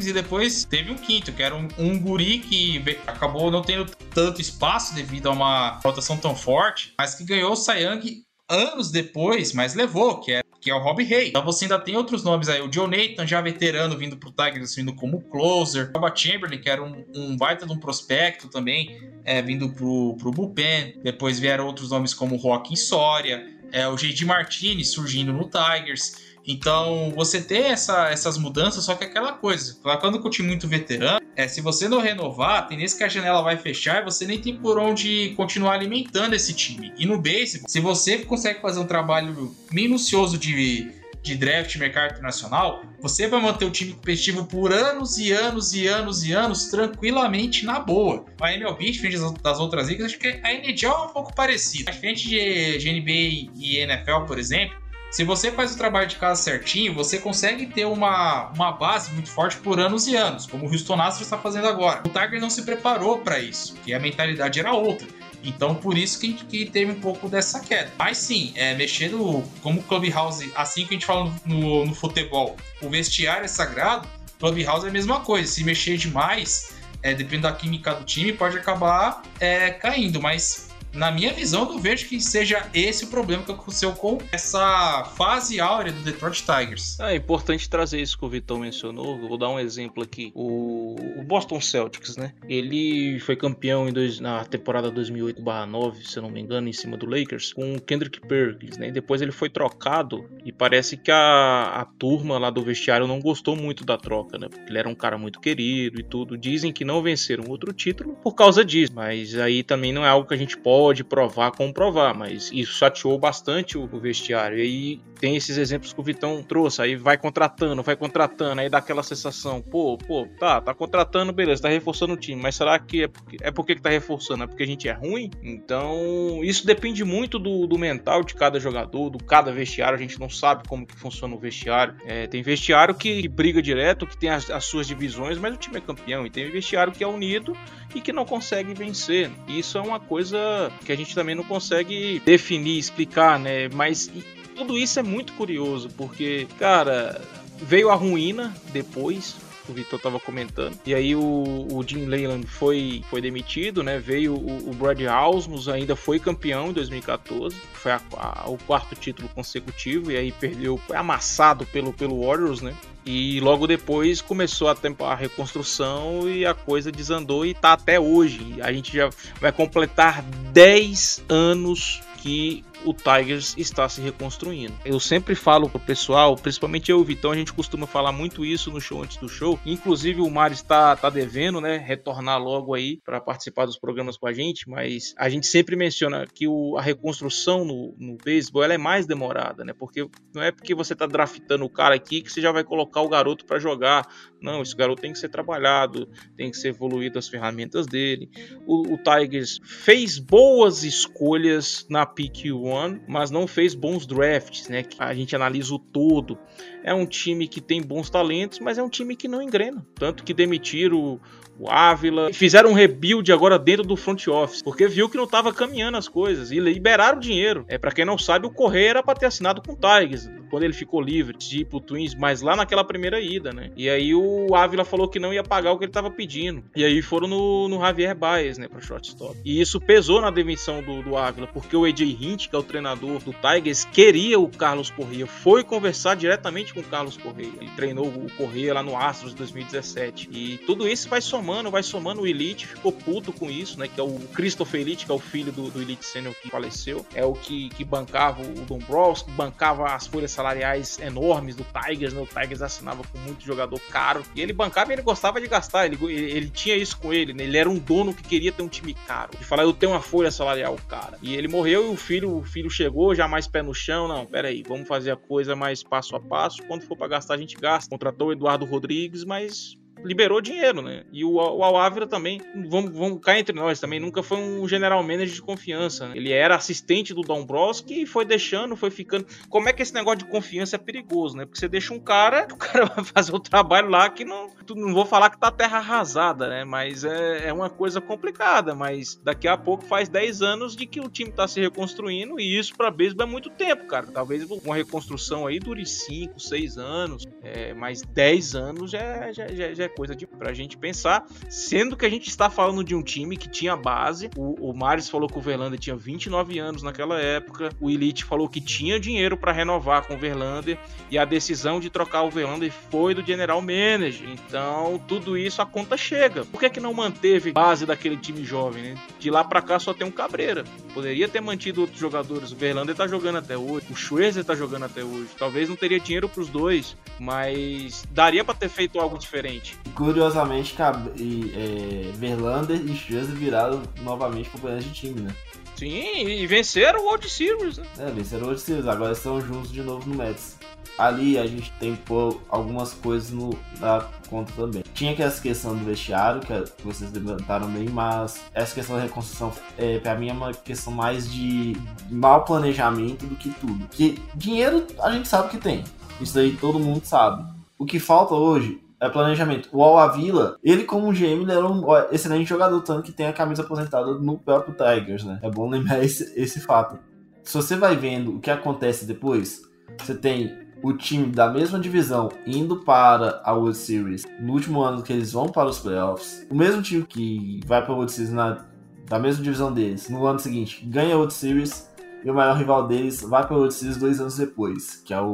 e depois teve um quinto, que era um, um guri que acabou não tendo tanto espaço devido a uma rotação tão forte, mas que ganhou o Young anos depois, mas levou, que é, que é o Rob Ray. Então você ainda tem outros nomes aí. O Joe Nathan, já veterano, vindo pro Tigers, vindo como closer. O Robert Chamberlain, que era um, um baita de um prospecto também, é, vindo pro, pro bullpen. Depois vieram outros nomes como Joaquim Soria é, o J.D. Martinez surgindo no Tigers. Então, você tem essa, essas mudanças, só que é aquela coisa, quando com o time muito veterano, é, se você não renovar, tem nesse que a janela vai fechar e você nem tem por onde continuar alimentando esse time. E no base, se você consegue fazer um trabalho minucioso de, de draft mercado internacional, você vai manter o time competitivo por anos e anos e anos e anos tranquilamente na boa. A MLB, diferente das outras ligas, acho que a NHL é um pouco parecida. Diferente de, de NBA e NFL, por exemplo, se você faz o trabalho de casa certinho, você consegue ter uma, uma base muito forte por anos e anos, como o Houston Astros está fazendo agora. O Tiger não se preparou para isso, que a mentalidade era outra. Então, por isso que, que teve um pouco dessa queda. Mas sim, é, mexendo como Clubhouse, assim que a gente fala no, no futebol, o vestiário é sagrado, Clubhouse é a mesma coisa. Se mexer demais, é, dependendo da química do time, pode acabar é, caindo. Mas na minha visão, não vejo que seja esse o problema que aconteceu com essa fase áurea do Detroit Tigers. É importante trazer isso que o Vitão mencionou. vou dar um exemplo aqui. O, o Boston Celtics, né? Ele foi campeão dois, na temporada 2008/9, se eu não me engano, em cima do Lakers, com o Kendrick Perkins, né? E depois ele foi trocado e parece que a, a turma lá do vestiário não gostou muito da troca, né? Porque ele era um cara muito querido e tudo. Dizem que não venceram outro título por causa disso, mas aí também não é algo que a gente pode pode provar, comprovar, mas isso chateou bastante o, vestiário. E aí tem esses exemplos que o Vitão trouxe, aí vai contratando, vai contratando, aí dá aquela sensação, pô, pô, tá, tá contratando, beleza, tá reforçando o time, mas será que é porque, é porque que tá reforçando? É porque a gente é ruim? Então, isso depende muito do, do mental de cada jogador, do cada vestiário, a gente não sabe como que funciona o vestiário. É, tem vestiário que, que, briga direto, que tem as, as suas divisões, mas o time é campeão, e tem vestiário que é unido e que não consegue vencer. Isso é uma coisa que a gente também não consegue definir, explicar, né? Mas tudo isso é muito curioso, porque, cara, veio a ruína depois, o Vitor estava comentando. E aí o, o Jim Leyland foi, foi demitido, né? Veio o, o Brad Ausmus, ainda foi campeão em 2014. Foi a, a, o quarto título consecutivo e aí perdeu, foi amassado pelo, pelo Warriors, né? E logo depois começou a, a reconstrução e a coisa desandou e tá até hoje. A gente já vai completar 10 anos que o Tigers está se reconstruindo. Eu sempre falo pro pessoal, principalmente eu e o Vitão, a gente costuma falar muito isso no show antes do show. Inclusive o Mar está tá devendo, né, retornar logo aí para participar dos programas com a gente, mas a gente sempre menciona que o, a reconstrução no, no beisebol ela é mais demorada, né? Porque não é porque você tá draftando o cara aqui que você já vai colocar o garoto para jogar. Não, esse garoto tem que ser trabalhado, tem que ser evoluído as ferramentas dele. O, o Tigers fez boas escolhas na pick 1 One, mas não fez bons drafts, né? A gente analisa o todo. É um time que tem bons talentos, mas é um time que não engrena. Tanto que demitiram o Ávila. Fizeram um rebuild agora dentro do front office, porque viu que não estava caminhando as coisas e liberaram dinheiro. É para quem não sabe, o Correia era para ter assinado com o Tigers quando ele ficou livre pro Twins, mas lá naquela primeira ida, né? E aí o Ávila falou que não ia pagar o que ele estava pedindo. E aí foram no, no Javier Baez, né, para shortstop. E isso pesou na demissão do, do Ávila, porque o AJ Hint, que é o treinador do Tigers, queria o Carlos Correia, foi conversar diretamente com o Carlos Correia. Ele treinou o Correia lá no Astros 2017. E tudo isso vai somando vai somando. O Elite ficou puto com isso, né? Que é o Christopher Elite, que é o filho do, do Elite Senior que faleceu. É o que, que bancava o Dombrowski, bancava as folhas salariais enormes do Tigers, né? O Tigers assinava com muito jogador caro. E ele bancava e ele gostava de gastar. Ele, ele, ele tinha isso com ele, né? Ele era um dono que queria ter um time caro. De falar, eu tenho uma folha salarial cara. E ele morreu e o filho, o filho chegou, já mais pé no chão. Não, pera aí, vamos fazer a coisa mais passo a passo. Quando for para gastar, a gente gasta. Contratou o Eduardo Rodrigues, mas liberou dinheiro, né? E o, o Al também, vamos, vamos cá entre nós também, nunca foi um general manager de confiança, né? Ele era assistente do Dombrowski e foi deixando, foi ficando. Como é que esse negócio de confiança é perigoso, né? Porque você deixa um cara, o cara vai fazer o trabalho lá que não. Não vou falar que tá terra arrasada, né? Mas é, é uma coisa complicada. Mas daqui a pouco faz 10 anos de que o time tá se reconstruindo e isso pra beisebol é muito tempo, cara. Talvez uma reconstrução aí dure 5, 6 anos, é, mas 10 anos já, já, já, já é coisa de, pra gente pensar, sendo que a gente está falando de um time que tinha base. O, o Maris falou que o Verlander tinha 29 anos naquela época. O Elite falou que tinha dinheiro para renovar com o Verlander e a decisão de trocar o Verlander foi do General Manager. Então, tudo isso a conta chega. Por que, que não manteve base daquele time jovem? Né? De lá para cá só tem um Cabreira. Poderia ter mantido outros jogadores. O Verlander tá jogando até hoje. O Schwarzer tá jogando até hoje. Talvez não teria dinheiro para os dois, mas daria para ter feito algo diferente. Curiosamente, é, Verlander e Scherzer viraram novamente companheiros de time, né? Sim, e venceram o World Series, né? É, venceram o World Series, agora estão juntos de novo no Mets. Ali a gente tem que pôr algumas coisas no, na conta também. Tinha que essa questão do vestiário, que vocês levantaram bem, mas essa questão da reconstrução, é, pra mim, é uma questão mais de mau planejamento do que tudo. Que dinheiro a gente sabe que tem. Isso aí todo mundo sabe. O que falta hoje é planejamento. O Al Avila, ele como GM, ele era um excelente jogador, tanto que tem a camisa aposentada no próprio Tigers, né? É bom lembrar esse, esse fato. Se você vai vendo o que acontece depois, você tem o time da mesma divisão indo para a World Series no último ano que eles vão para os playoffs. O mesmo time que vai para a World Series na, da mesma divisão deles no ano seguinte ganha a World Series e o maior rival deles vai para a World Series dois anos depois, que é o,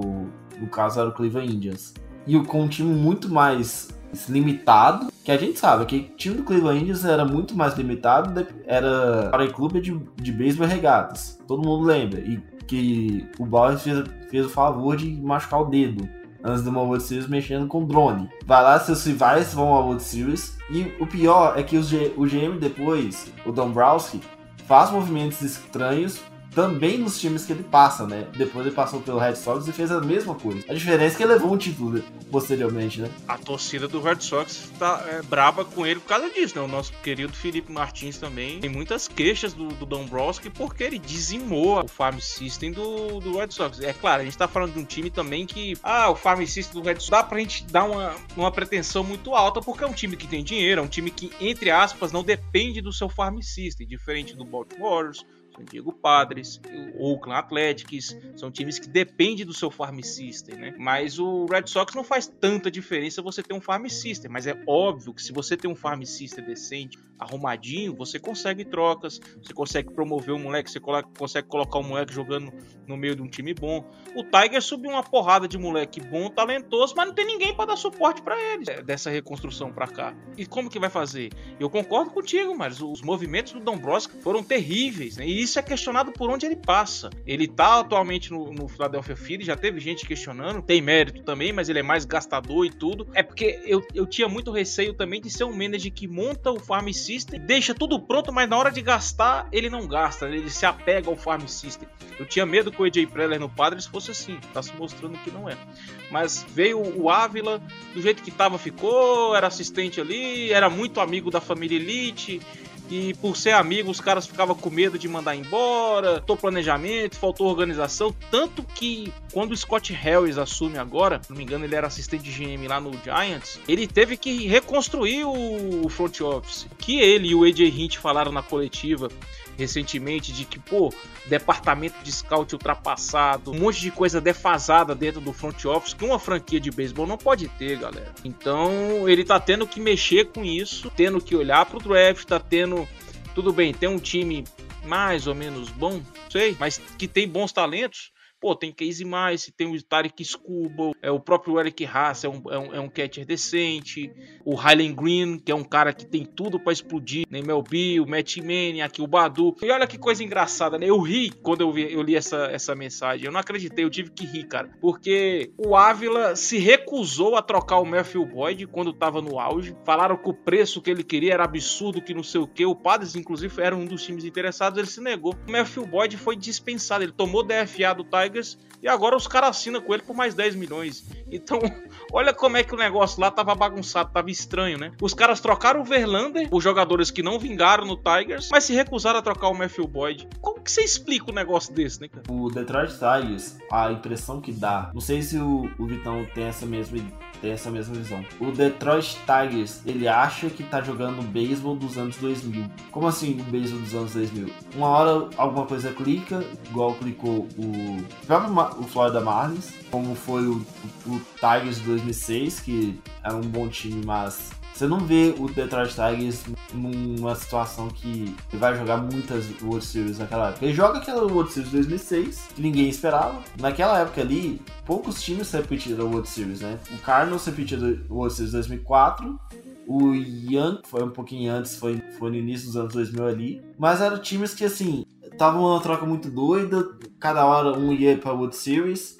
no caso era o Cleveland Indians e com um time muito mais limitado, que a gente sabe que o time do Cleveland Indians era muito mais limitado, era para o clube de, de beisebol regatas. Todo mundo lembra. E que o Bauer fez, fez o favor de machucar o dedo antes de uma World Series mexendo com drone. Vai lá, seus rivais vão à World Series. E o pior é que o, G, o GM depois, o Dombrowski, faz movimentos estranhos também nos times que ele passa, né? Depois ele passou pelo Red Sox e fez a mesma coisa. A diferença é que ele levou um título posteriormente, né? A torcida do Red Sox tá é, braba com ele por causa disso, né? O nosso querido Felipe Martins também tem muitas queixas do, do Dombrowski porque ele dizimou o farm system do, do Red Sox. É claro, a gente tá falando de um time também que, ah, o farm system do Red Sox dá pra gente dar uma, uma pretensão muito alta porque é um time que tem dinheiro, é um time que, entre aspas, não depende do seu farm system, diferente do Baltimore Orioles, Diego Padres, Oakland Athletics, são times que dependem do seu farm system, né? Mas o Red Sox não faz tanta diferença você ter um farm system, mas é óbvio que se você tem um farm system decente, arrumadinho, você consegue trocas, você consegue promover um moleque, você consegue colocar um moleque jogando no meio de um time bom. O Tiger subiu uma porrada de moleque bom, talentoso, mas não tem ninguém para dar suporte para eles é, dessa reconstrução para cá. E como que vai fazer? Eu concordo contigo, mas os movimentos do Dombrowski foram terríveis, né? E isso é questionado por onde ele passa. Ele tá atualmente no, no Philadelphia Phillies, já teve gente questionando, tem mérito também, mas ele é mais gastador e tudo. É porque eu, eu tinha muito receio também de ser um manager que monta o farm system, deixa tudo pronto, mas na hora de gastar, ele não gasta, ele se apega ao farm system. Eu tinha medo que o AJ Preller no Padres fosse assim, tá se mostrando que não é. Mas veio o Ávila, do jeito que tava, ficou, era assistente ali, era muito amigo da família Elite E por ser amigo, os caras ficavam com medo de mandar embora, faltou planejamento, faltou organização. Tanto que quando o Scott Harris assume agora, se não me engano, ele era assistente de GM lá no Giants, ele teve que reconstruir o front office. Que ele e o AJ Hint falaram na coletiva recentemente de que, pô, departamento de scout ultrapassado, um monte de coisa defasada dentro do front office que uma franquia de beisebol não pode ter, galera. Então, ele tá tendo que mexer com isso, tendo que olhar pro draft, tá tendo tudo bem, tem um time mais ou menos bom, sei, mas que tem bons talentos. Pô, tem Casey Mice, tem o Tarek Scuba, é o próprio Eric Haas, é um, é um, é um catcher decente, o Hyland Green, que é um cara que tem tudo para explodir, nem MLB, o Matt aqui o Badu. E olha que coisa engraçada, né? Eu ri quando eu, vi, eu li essa, essa mensagem. Eu não acreditei, eu tive que rir, cara. Porque o Ávila se recusou a trocar o Matthew Boyd quando tava no auge. Falaram que o preço que ele queria era absurdo, que não sei o que. O Padres, inclusive, era um dos times interessados, ele se negou. O Matthew Boyd foi dispensado, ele tomou DFA do Tiger Tigers e agora os caras assinam com ele por mais 10 milhões. Então, olha como é que o negócio lá tava bagunçado, tava estranho, né? Os caras trocaram o Verlander, os jogadores que não vingaram no Tigers, mas se recusaram a trocar o Matthew Boyd. Como que você explica um negócio desse, né, cara? O Detroit Tigers, a impressão que dá, não sei se o, o Vitão tem essa mesma tem essa mesma visão. O Detroit Tigers, ele acha que tá jogando beisebol dos anos 2000. Como assim o beisebol dos anos 2000? Uma hora alguma coisa clica, igual clicou o o Florida Marlins, como foi o, o, o Tigers de 2006, que era um bom time, mas você não vê o Detroit Tigers numa situação que vai jogar muitas World Series naquela época. Ele joga aquela World Series 2006, que ninguém esperava. Naquela época ali, poucos times repetiram a World Series, né? O Cardinals repetiu a World Series 2004, o Young foi um pouquinho antes, foi, foi no início dos anos 2000 ali. Mas eram times que, assim, estavam uma troca muito doida. Cada hora um ia pra World Series.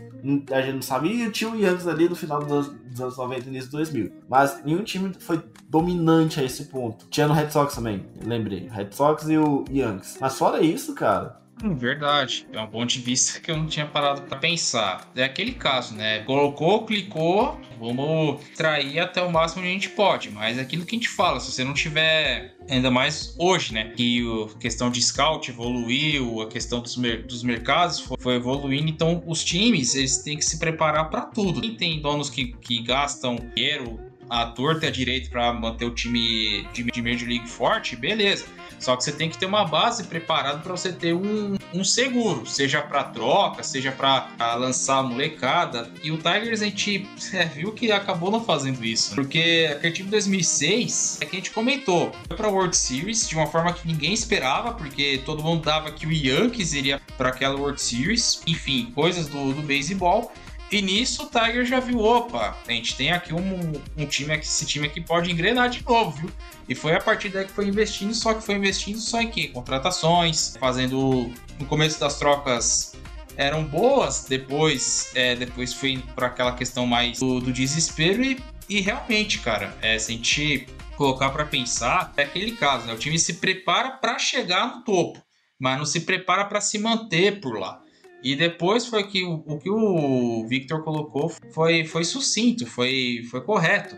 A gente não sabia. E tinha o Yankees ali no final dos anos, dos anos 90 e início de 2000. Mas nenhum time foi dominante a esse ponto. Tinha no Red Sox também, lembrei. Red Sox e o Yankees. Mas fora isso, cara, Hum, verdade. É um ponto de vista que eu não tinha parado para pensar. É aquele caso, né? Colocou, clicou, vamos trair até o máximo que a gente pode. Mas é aquilo que a gente fala, se você não tiver, ainda mais hoje, né? Que a questão de scout evoluiu, a questão dos, mer dos mercados foi, evoluindo. Então, os times, eles têm que se preparar para tudo. Quem tem donos que, que gastam dinheiro à torta e à direita para manter o time de, de Major League forte, beleza. Só que você tem que ter uma base preparada para você ter um, um seguro, seja para troca, seja para lançar a molecada. E o Tigers a gente é, viu que acabou não fazendo isso, porque aquele time 2006 é que a gente comentou, foi para World Series de uma forma que ninguém esperava, porque todo mundo dava que o Yankees iria para aquela World Series, enfim, coisas do, do beisebol. E nisso o Tiger já viu, opa, a gente tem aqui um, um time, esse time aqui pode engrenar de novo, viu? E foi a partir daí que foi investindo, só que foi investindo só em quê? Contratações, fazendo. No começo das trocas eram boas, depois, é, depois foi para aquela questão mais do, do desespero e, e, realmente, cara, é, se a gente colocar para pensar, é aquele caso, né? O time se prepara para chegar no topo, mas não se prepara para se manter por lá. E depois foi que o, que o Victor colocou foi, foi sucinto, foi, foi correto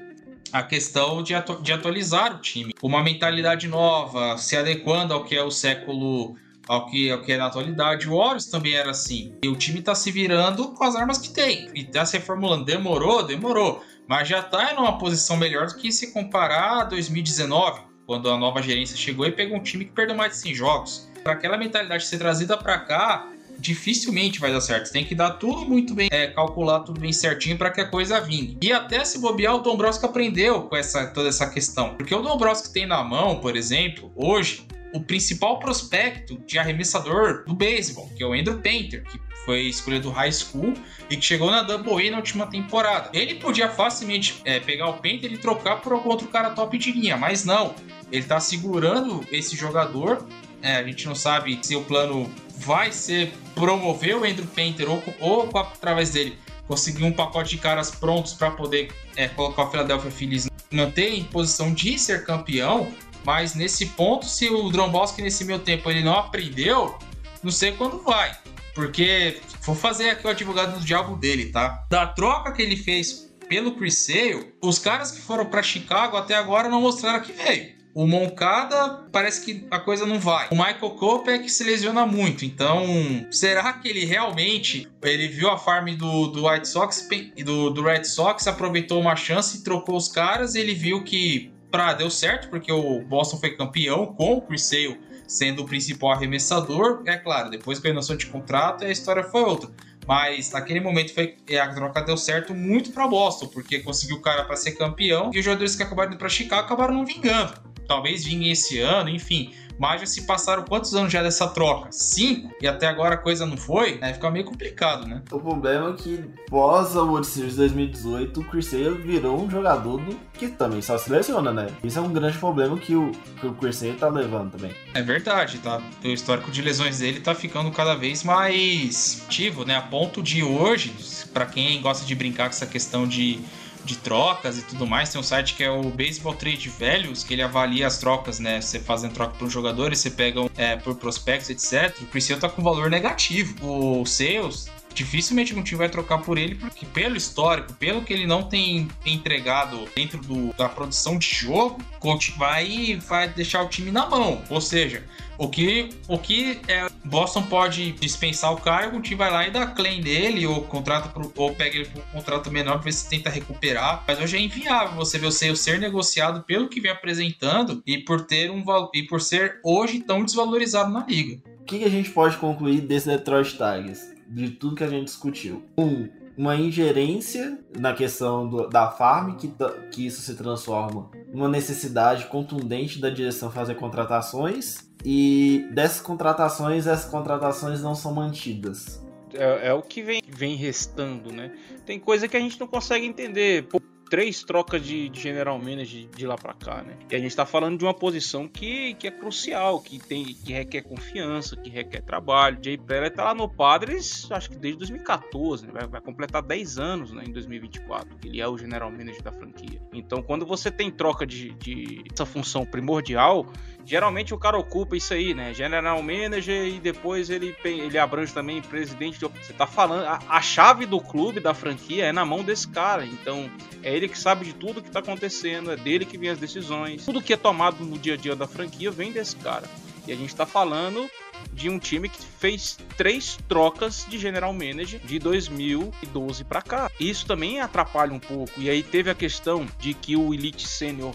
a questão de, atu de atualizar o time. Uma mentalidade nova, se adequando ao que é o século ao que, ao que é na atualidade. O Horus também era assim. E o time tá se virando com as armas que tem. E tá se reformulando. Demorou? Demorou. Mas já tá em uma posição melhor do que se comparar a 2019, quando a nova gerência chegou e pegou um time que perdeu mais de 100 jogos. Para aquela mentalidade ser trazida para cá, dificilmente vai dar certo. Você tem que dar tudo muito bem, é, calcular tudo bem certinho para que a coisa vingue. E até se bobear, o Dombrowski aprendeu com essa, toda essa questão. Porque o Dombrowski tem na mão, por exemplo, hoje, o principal prospecto de arremessador do beisebol, que é o Andrew Painter, que foi escolhido do high school e que chegou na Double A na última temporada. Ele podia facilmente é, pegar o Painter e trocar por algum outro cara top de linha, mas não. Ele está segurando esse jogador. É, a gente não sabe se o plano vai ser promover o Andrew Painter ou, ou através dele conseguir um pacote de caras prontos para poder é, colocar o Philadelphia Phillies manter em posição de ser campeão, mas nesse ponto, se o Dromboski nesse meu tempo ele não aprendeu, não sei quando vai. Porque vou fazer aqui o advogado do diabo dele, tá? Da troca que ele fez pelo Chris Sale, os caras que foram para Chicago até agora não mostraram que veio. O Moncada parece que a coisa não vai. O Michael Cope é que se lesiona muito. Então, será que ele realmente ele viu a farm do, do White Sox e do, do Red Sox, aproveitou uma chance e trocou os caras? ele viu que pra, deu certo, porque o Boston foi campeão com o Chris Sale sendo o principal arremessador. É claro, depois com a renovação de contrato, a história foi outra. Mas naquele momento foi, a troca deu certo muito para Boston, porque conseguiu o cara para ser campeão e os jogadores que acabaram indo para Chicago acabaram não vingando talvez vinha esse ano, enfim. Mas já se passaram quantos anos já dessa troca? Cinco? E até agora a coisa não foi? Aí fica meio complicado, né? O problema é que pós a World Series 2018, o Chris Sale virou um jogador do... que também só se lesiona, né? Isso é um grande problema que o, que o Chris Sale tá levando também. É verdade, tá? O histórico de lesões dele tá ficando cada vez mais ativo, né? A ponto de hoje, para quem gosta de brincar com essa questão de de trocas e tudo mais. Tem um site que é o Baseball Trade Values, que ele avalia as trocas, né? Você fazendo troca por um jogador você pega é, por prospectos, etc. O Chris tá com valor negativo. O Sales dificilmente um time vai trocar por ele, porque pelo histórico, pelo que ele não tem entregado dentro do, da produção de jogo, coach vai, vai deixar o time na mão. Ou seja, o que, o que é, Boston pode dispensar o cara, o time vai lá e dá claim dele, ou contrata pro, ou pega ele por um contrato menor pra ver se tenta recuperar. Mas hoje é inviável você ver o ser, ser negociado pelo que vem apresentando e por ter um e por ser hoje tão desvalorizado na liga. O que, que a gente pode concluir desse Detroit Tigers? De tudo que a gente discutiu. Um, uma ingerência na questão do, da farm, que, que isso se transforma numa necessidade contundente da direção fazer contratações e dessas contratações, essas contratações não são mantidas. É, é, o que vem, vem restando, né? Tem coisa que a gente não consegue entender. Pô, três trocas de, de general manager de lá para cá, né? E a gente tá falando de uma posição que, que é crucial, que tem que requer confiança, que requer trabalho. Jay Pérez tá lá no Padres, acho que desde 2014, né? vai, vai, completar 10 anos, né, em 2024, que ele é o general manager da franquia. Então, quando você tem troca de, de essa função primordial, geralmente o cara ocupa isso aí, né? General manager e depois ele ele abrange também presidente. De... Você tá falando a, a chave do clube da franquia é na mão desse cara. Então, é ele que sabe de tudo que está acontecendo, é dele que vem as decisões. Tudo que é tomado no dia a dia da franquia vem desse cara. E a gente está falando de um time que fez três trocas de general manager de 2012 para cá. Isso também atrapalha um pouco. E aí teve a questão de que o Elite Sênior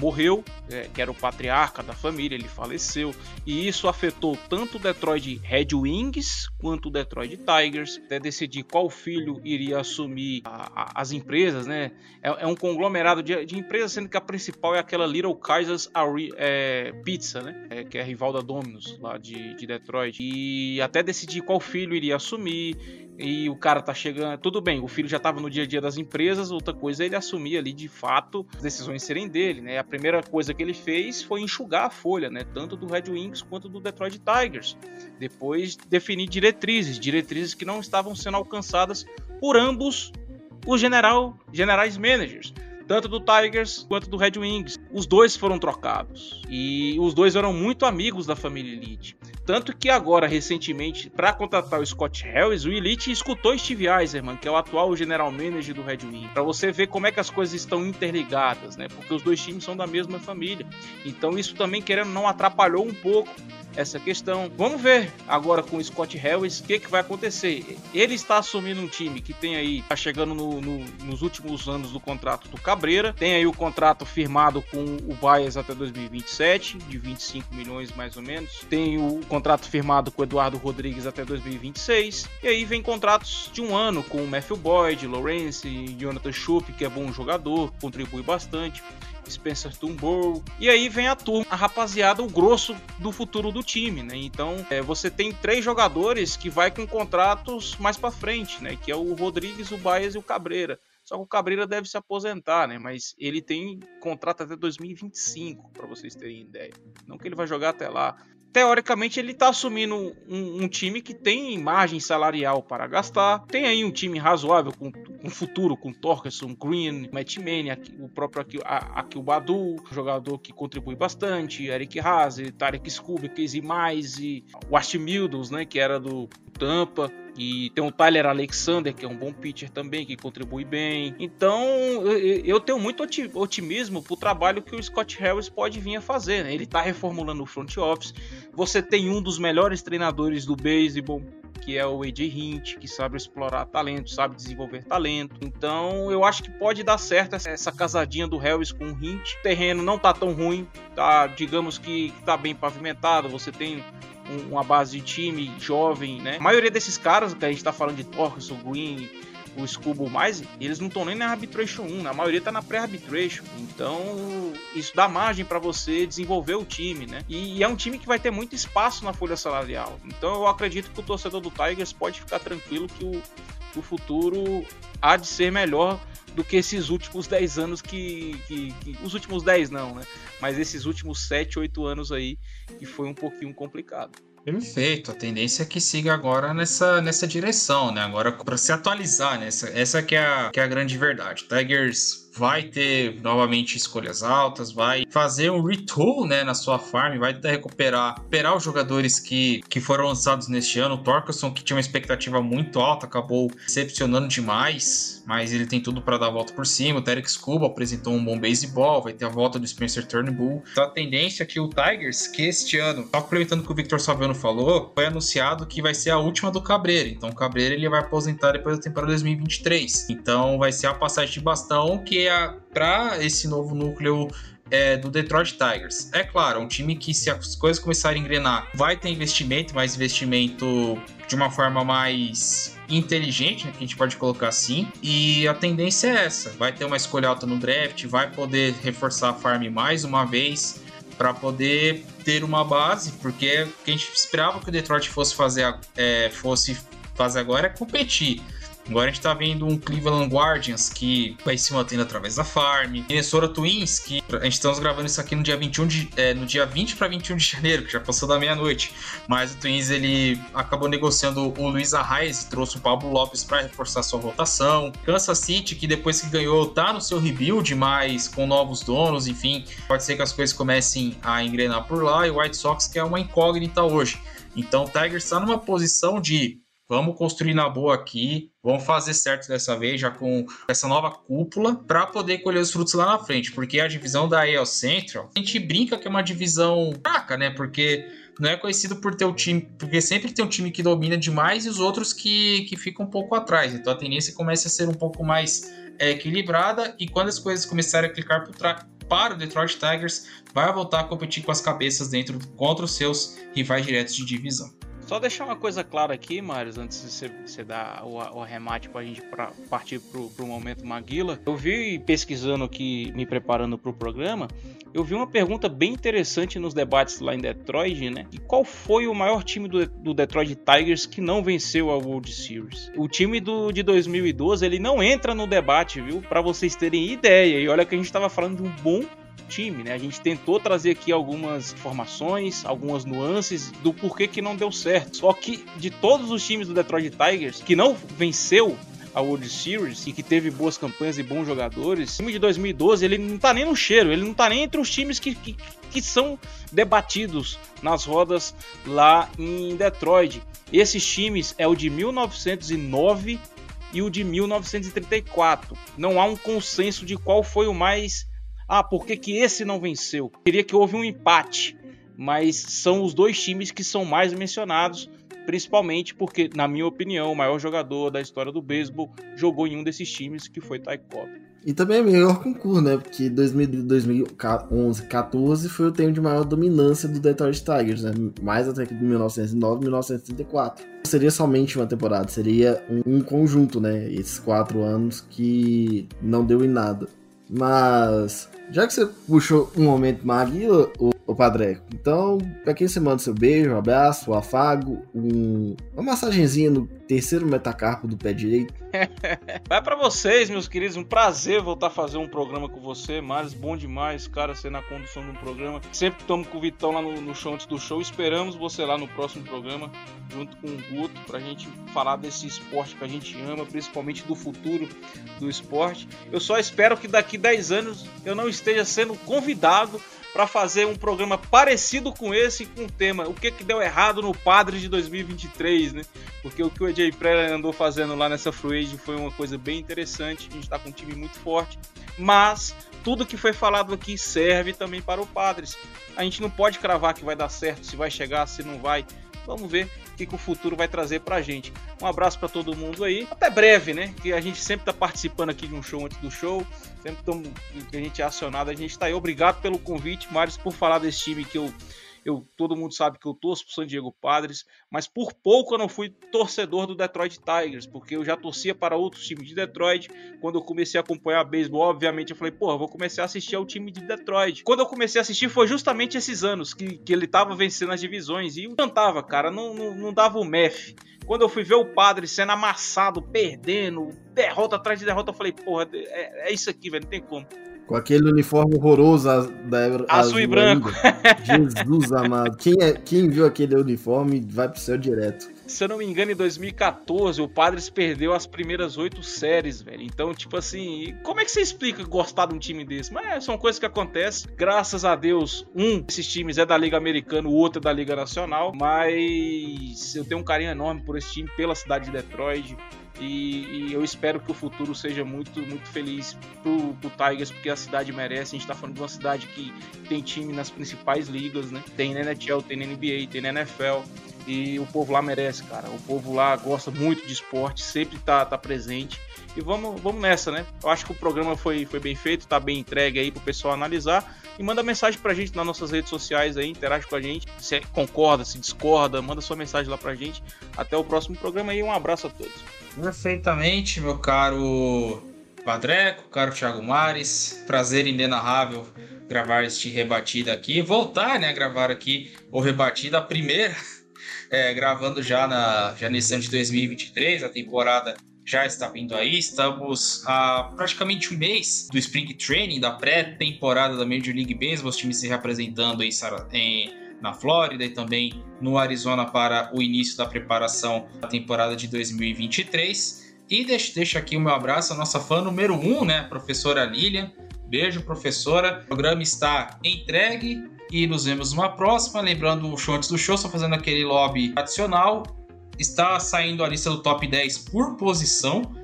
morreu, é, que era o patriarca da família, ele faleceu, e isso afetou tanto o Detroit Red Wings quanto o Detroit Tigers, até decidir qual filho iria assumir a, a, as empresas, né? É, é um conglomerado de, de, empresas, sendo que a principal é aquela Little Kaisers é, Pizza, né? É, que é a rival da Domino's lá de, de Detroit, e até decidir qual filho iria assumir, e o cara tá chegando. Tudo bem, o filho já tava no dia a dia das empresas, outra coisa é ele assumir ali de fato as decisões serem dele, né? A primeira coisa que ele fez foi enxugar a folha, né? Tanto do Red Wings quanto do Detroit Tigers. Depois definir diretrizes, diretrizes que não estavam sendo alcançadas por ambos os general, generais managers tanto do Tigers quanto do Red Wings. Os dois foram trocados e os dois eram muito amigos da família Elite. Tanto que agora, recentemente, para contratar o Scott Harris, o Elite escutou Steve Eiserman, que é o atual general manager do Red Wings, para você ver como é que as coisas estão interligadas, né? Porque os dois times são da mesma família. Então isso também, querendo não, atrapalhou um pouco essa questão. Vamos ver agora com o Scott Harris o que, que vai acontecer. Ele está assumindo um time que tem aí, tá chegando no, no, nos últimos anos do contrato do Tem aí o contrato firmado com o Baez até 2027, de 25 milhões mais ou menos, tem o contrato firmado com o Eduardo Rodrigues até 2026, e aí vem contratos de um ano com o Matthew Boyd, Lawrence, Jonathan Schupp, que é bom jogador, contribui bastante. Spencer Turnbull. E aí vem a turma, a rapaziada, o grosso do futuro do time, né? Então, é, você tem três jogadores que vai com contratos mais para frente, né? Que é o Rodrigues, o Baez e o Cabreira. Só que o Cabreira deve se aposentar, né? Mas ele tem contrato até 2025, para vocês terem ideia. Não que ele vai jogar até lá teoricamente ele está assumindo um, um, time que tem margem salarial para gastar, tem aí um time razoável com, com futuro, com Torkelson, Green, Matt Manning, o próprio o Badu, jogador que contribui bastante, Eric Haase, Tarek Scooby, Casey Mais o Mildos, né, que era do Tampa. E tem o Tyler Alexander, que é um bom pitcher também, que contribui bem. Então, eu, tenho muito otimismo pro trabalho que o Scott Harris pode vir a fazer. Né? Ele tá reformulando o front office. Você tem um dos melhores treinadores do beisebol, que é o AJ Hint, que sabe explorar talento, sabe desenvolver talento. Então, eu acho que pode dar certo essa casadinha do Harris com o Hint. O terreno não tá tão ruim, tá, digamos que tá bem pavimentado. Você tem uma base de time jovem, né? A maioria desses caras que a gente tá falando de Torres, o Green, o Scubo mais, eles não estão nem na Arbitration 1, a maioria tá na pré-arbitration. Então, isso dá margem para você desenvolver o time, né? E, e, é um time que vai ter muito espaço na folha salarial. Então, eu acredito que o torcedor do Tigers pode ficar tranquilo que o, o futuro há de ser melhor do que esses últimos 10 anos que, que, que, Os últimos 10 não, né? Mas esses últimos 7, 8 anos aí que foi um pouquinho complicado. Perfeito, a tendência é que siga agora nessa, nessa direção, né? Agora para se atualizar, né? Essa, essa que, é a, que é a grande verdade. Tigers vai ter novamente escolhas altas, vai fazer um retool né, na sua farm, vai tentar recuperar, recuperar os jogadores que, que foram lançados neste ano. O Torkelson, que tinha uma expectativa muito alta, acabou decepcionando demais, mas ele tem tudo para dar a volta por cima. O Derek Scuba apresentou um bom baseball, vai ter a volta do Spencer Turnbull. Então a tendência é que o Tigers, que este ano, só complementando o que o Victor Salviano falou, foi anunciado que vai ser a última do Cabreira. Então o Cabreira ele vai aposentar depois da temporada 2023. Então vai ser a passagem de bastão que para esse novo núcleo é, do Detroit Tigers. É claro, é um time que, se as coisas começarem a engrenar, vai ter investimento, mas investimento de uma forma mais inteligente, né, que a gente pode colocar assim. E a tendência é essa: vai ter uma escolha alta no draft, vai poder reforçar a farm mais uma vez para poder ter uma base, porque o que a gente esperava que o Detroit fosse fazer, é, fosse fazer agora é competir. Agora a gente tá vendo um Cleveland Guardians que vai se mantendo através da farm. Minnesota Twins, que a gente estamos gravando isso aqui no dia 21 de, é, no dia 20 para 21 de janeiro, que já passou da meia-noite. Mas o Twins ele acabou negociando o Luiz Arraes e trouxe o Pablo Lopes para reforçar sua rotação. Kansas City, que depois que ganhou, tá no seu rebuild, mas com novos donos, enfim, pode ser que as coisas comecem a engrenar por lá. E o White Sox, que é uma incógnita hoje. Então o Tigers está numa posição de Vamos construir na boa aqui, vamos fazer certo dessa vez, já com essa nova cúpula, para poder colher os frutos lá na frente. Porque a divisão da AL Central, a gente brinca que é uma divisão fraca, né? Porque não é conhecido por ter o time, porque sempre tem um time que domina demais e os outros que, que ficam um pouco atrás. Então a tendência começa a ser um pouco mais é, equilibrada e quando as coisas começarem a clicar para o Detroit Tigers, vai voltar a competir com as cabeças dentro contra os seus rivais diretos de divisão. Só deixar uma coisa clara aqui, Marius, antes de você, dar o, o arremate para a gente pra partir pro, pro momento Maguila. Eu vi pesquisando aqui, me preparando para o programa, eu vi uma pergunta bem interessante nos debates lá em Detroit, né? E qual foi o maior time do, do Detroit Tigers que não venceu a World Series? O time do, de 2012, ele não entra no debate, viu? Para vocês terem ideia. E olha que a gente estava falando de um bom time, né? A gente tentou trazer aqui algumas informações, algumas nuances do porquê que não deu certo. Só que de todos os times do Detroit Tigers que não venceu a World Series e que teve boas campanhas e bons jogadores, o time de 2012 ele não tá nem no cheiro, ele não tá nem entre os times que, que, que são debatidos nas rodas lá em Detroit. Esses times é o de 1909 e o de 1934. Não há um consenso de qual foi o mais ah, por que, que esse não venceu? Queria que houve um empate, mas são os dois times que são mais mencionados, principalmente porque, na minha opinião, o maior jogador da história do beisebol jogou em um desses times, que foi Ty Cobb. E também é melhor concurso, né? Porque 2011, 14 foi o tempo de maior dominância do Detroit Tigers, né? Mais até que de 1909 1934. Não seria somente uma temporada, seria um conjunto, né? Esses quatro anos que não deu em nada. Mas já que você puxou um momento Maguila, o, o Padreco, então, pra quem você manda seu beijo, um abraço, um afago, um, uma massagenzinha no terceiro metacarpo do pé direito. Vai para vocês, meus queridos, um prazer voltar a fazer um programa com você, Maris, bom demais, cara, ser na condução de um programa. Sempre estamos com o Vitão lá no, no, show antes do show, esperamos você lá no próximo programa, junto com o Guto, pra gente falar desse esporte que a gente ama, principalmente do futuro do esporte. Eu só espero que daqui 10 anos eu não esteja sendo convidado para fazer um programa parecido com esse, com o tema o que, que deu errado no Padre de 2023, né? Porque o que o AJ Preller andou fazendo lá nessa Free foi uma coisa bem interessante. A gente está com um time muito forte, mas tudo que foi falado aqui serve também para o Padres. A gente não pode cravar que vai dar certo, se vai chegar, se não vai. Vamos ver o que, que o futuro vai trazer pra gente. Um abraço para todo mundo aí. Até breve, né? Que a gente sempre tá participando aqui de um show antes do show. Sempre tamo, que a gente é acionado, a gente tá aí. Obrigado pelo convite, Marius, por falar desse time que eu eu, todo mundo sabe que eu torço pro San Diego Padres, mas por pouco eu não fui torcedor do Detroit Tigers, porque eu já torcia para outros times de Detroit. Quando eu comecei a acompanhar beisebol, obviamente eu falei, porra, vou começar a assistir ao time de Detroit. Quando eu comecei a assistir foi justamente esses anos que, que ele tava vencendo as divisões e eu cantava, cara, não, não, não dava o MEF. Quando eu fui ver o padre sendo amassado, perdendo, derrota atrás de derrota, eu falei, porra, é, é isso aqui, velho, não tem como. Com aquele uniforme horroroso da azul, e branco. Jesus amado. Quem, é, quem viu aquele uniforme vai pro céu direto. Se eu não me engano, em 2014, o Padres perdeu as primeiras oito séries, velho. Então, tipo assim, como é que você explica gostar de um time desse? Mas são coisas que acontecem. Graças a Deus, um desses times é da Liga Americana, o outro é da Liga Nacional. Mas eu tenho um carinho enorme por esse time, pela cidade de Detroit. E, e, eu espero que o futuro seja muito, muito feliz pro, pro Tigers, porque a cidade merece. A gente tá falando de uma cidade que tem time nas principais ligas, né? Tem na NHL, tem na NBA, tem na NFL. E o povo lá merece, cara. O povo lá gosta muito de esporte, sempre tá, tá presente. E vamos, vamos nessa, né? Eu acho que o programa foi, foi bem feito, tá bem entregue aí pro pessoal analisar. E manda mensagem pra gente nas nossas redes sociais aí, interage com a gente. Se concorda, se discorda, manda sua mensagem lá pra gente. Até o próximo programa e um abraço a todos. Perfeitamente, meu caro Padreco, caro Thiago Mares. Prazer inenarrável gravar este rebatida aqui. Voltar, né, a gravar aqui o rebatida, a primeira, é, gravando já, na, já nesse ano de 2023, a temporada já está vindo aí. Estamos há praticamente um mês do Spring Training, da pré-temporada da Major League Baseball, os times se representando em, em na Flórida e também no Arizona para o início da preparação da temporada de 2023. E deixo, deixo aqui o meu abraço à nossa fã número 1, um, né, professora Lilian. Beijo, professora. O programa está entregue e nos vemos numa próxima. Lembrando o show antes do show, só fazendo aquele lobby adicional. Está saindo a lista do top 10 por posição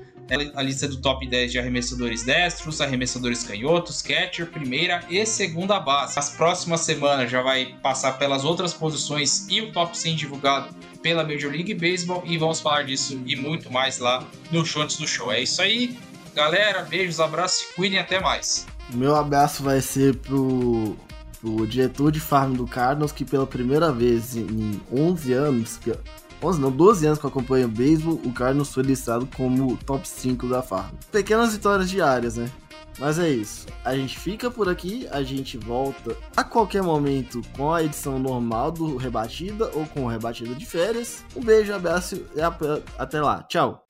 a lista do top 10 de arremessadores destros, arremessadores canhotos, catcher, primeira e segunda base. As próximas semanas já vai passar pelas outras posições e o top 100 divulgado pela Major League Baseball e vamos falar disso e muito mais lá no show antes do show. É isso aí, galera. Beijos, abraços, cuidem até mais. Meu abraço vai ser pro, pro diretor de farm do Cardinals que pela primeira vez em 11 anos 11 não, 12 anos que eu acompanho o beisebol, o Cardinals foi listado como top 5 da farm. Pequenas vitórias diárias, né? Mas é isso. A gente fica por aqui, a gente volta a qualquer momento com a edição normal do Rebatida ou com o Rebatida de férias. Um beijo, abraço e até lá. Tchau.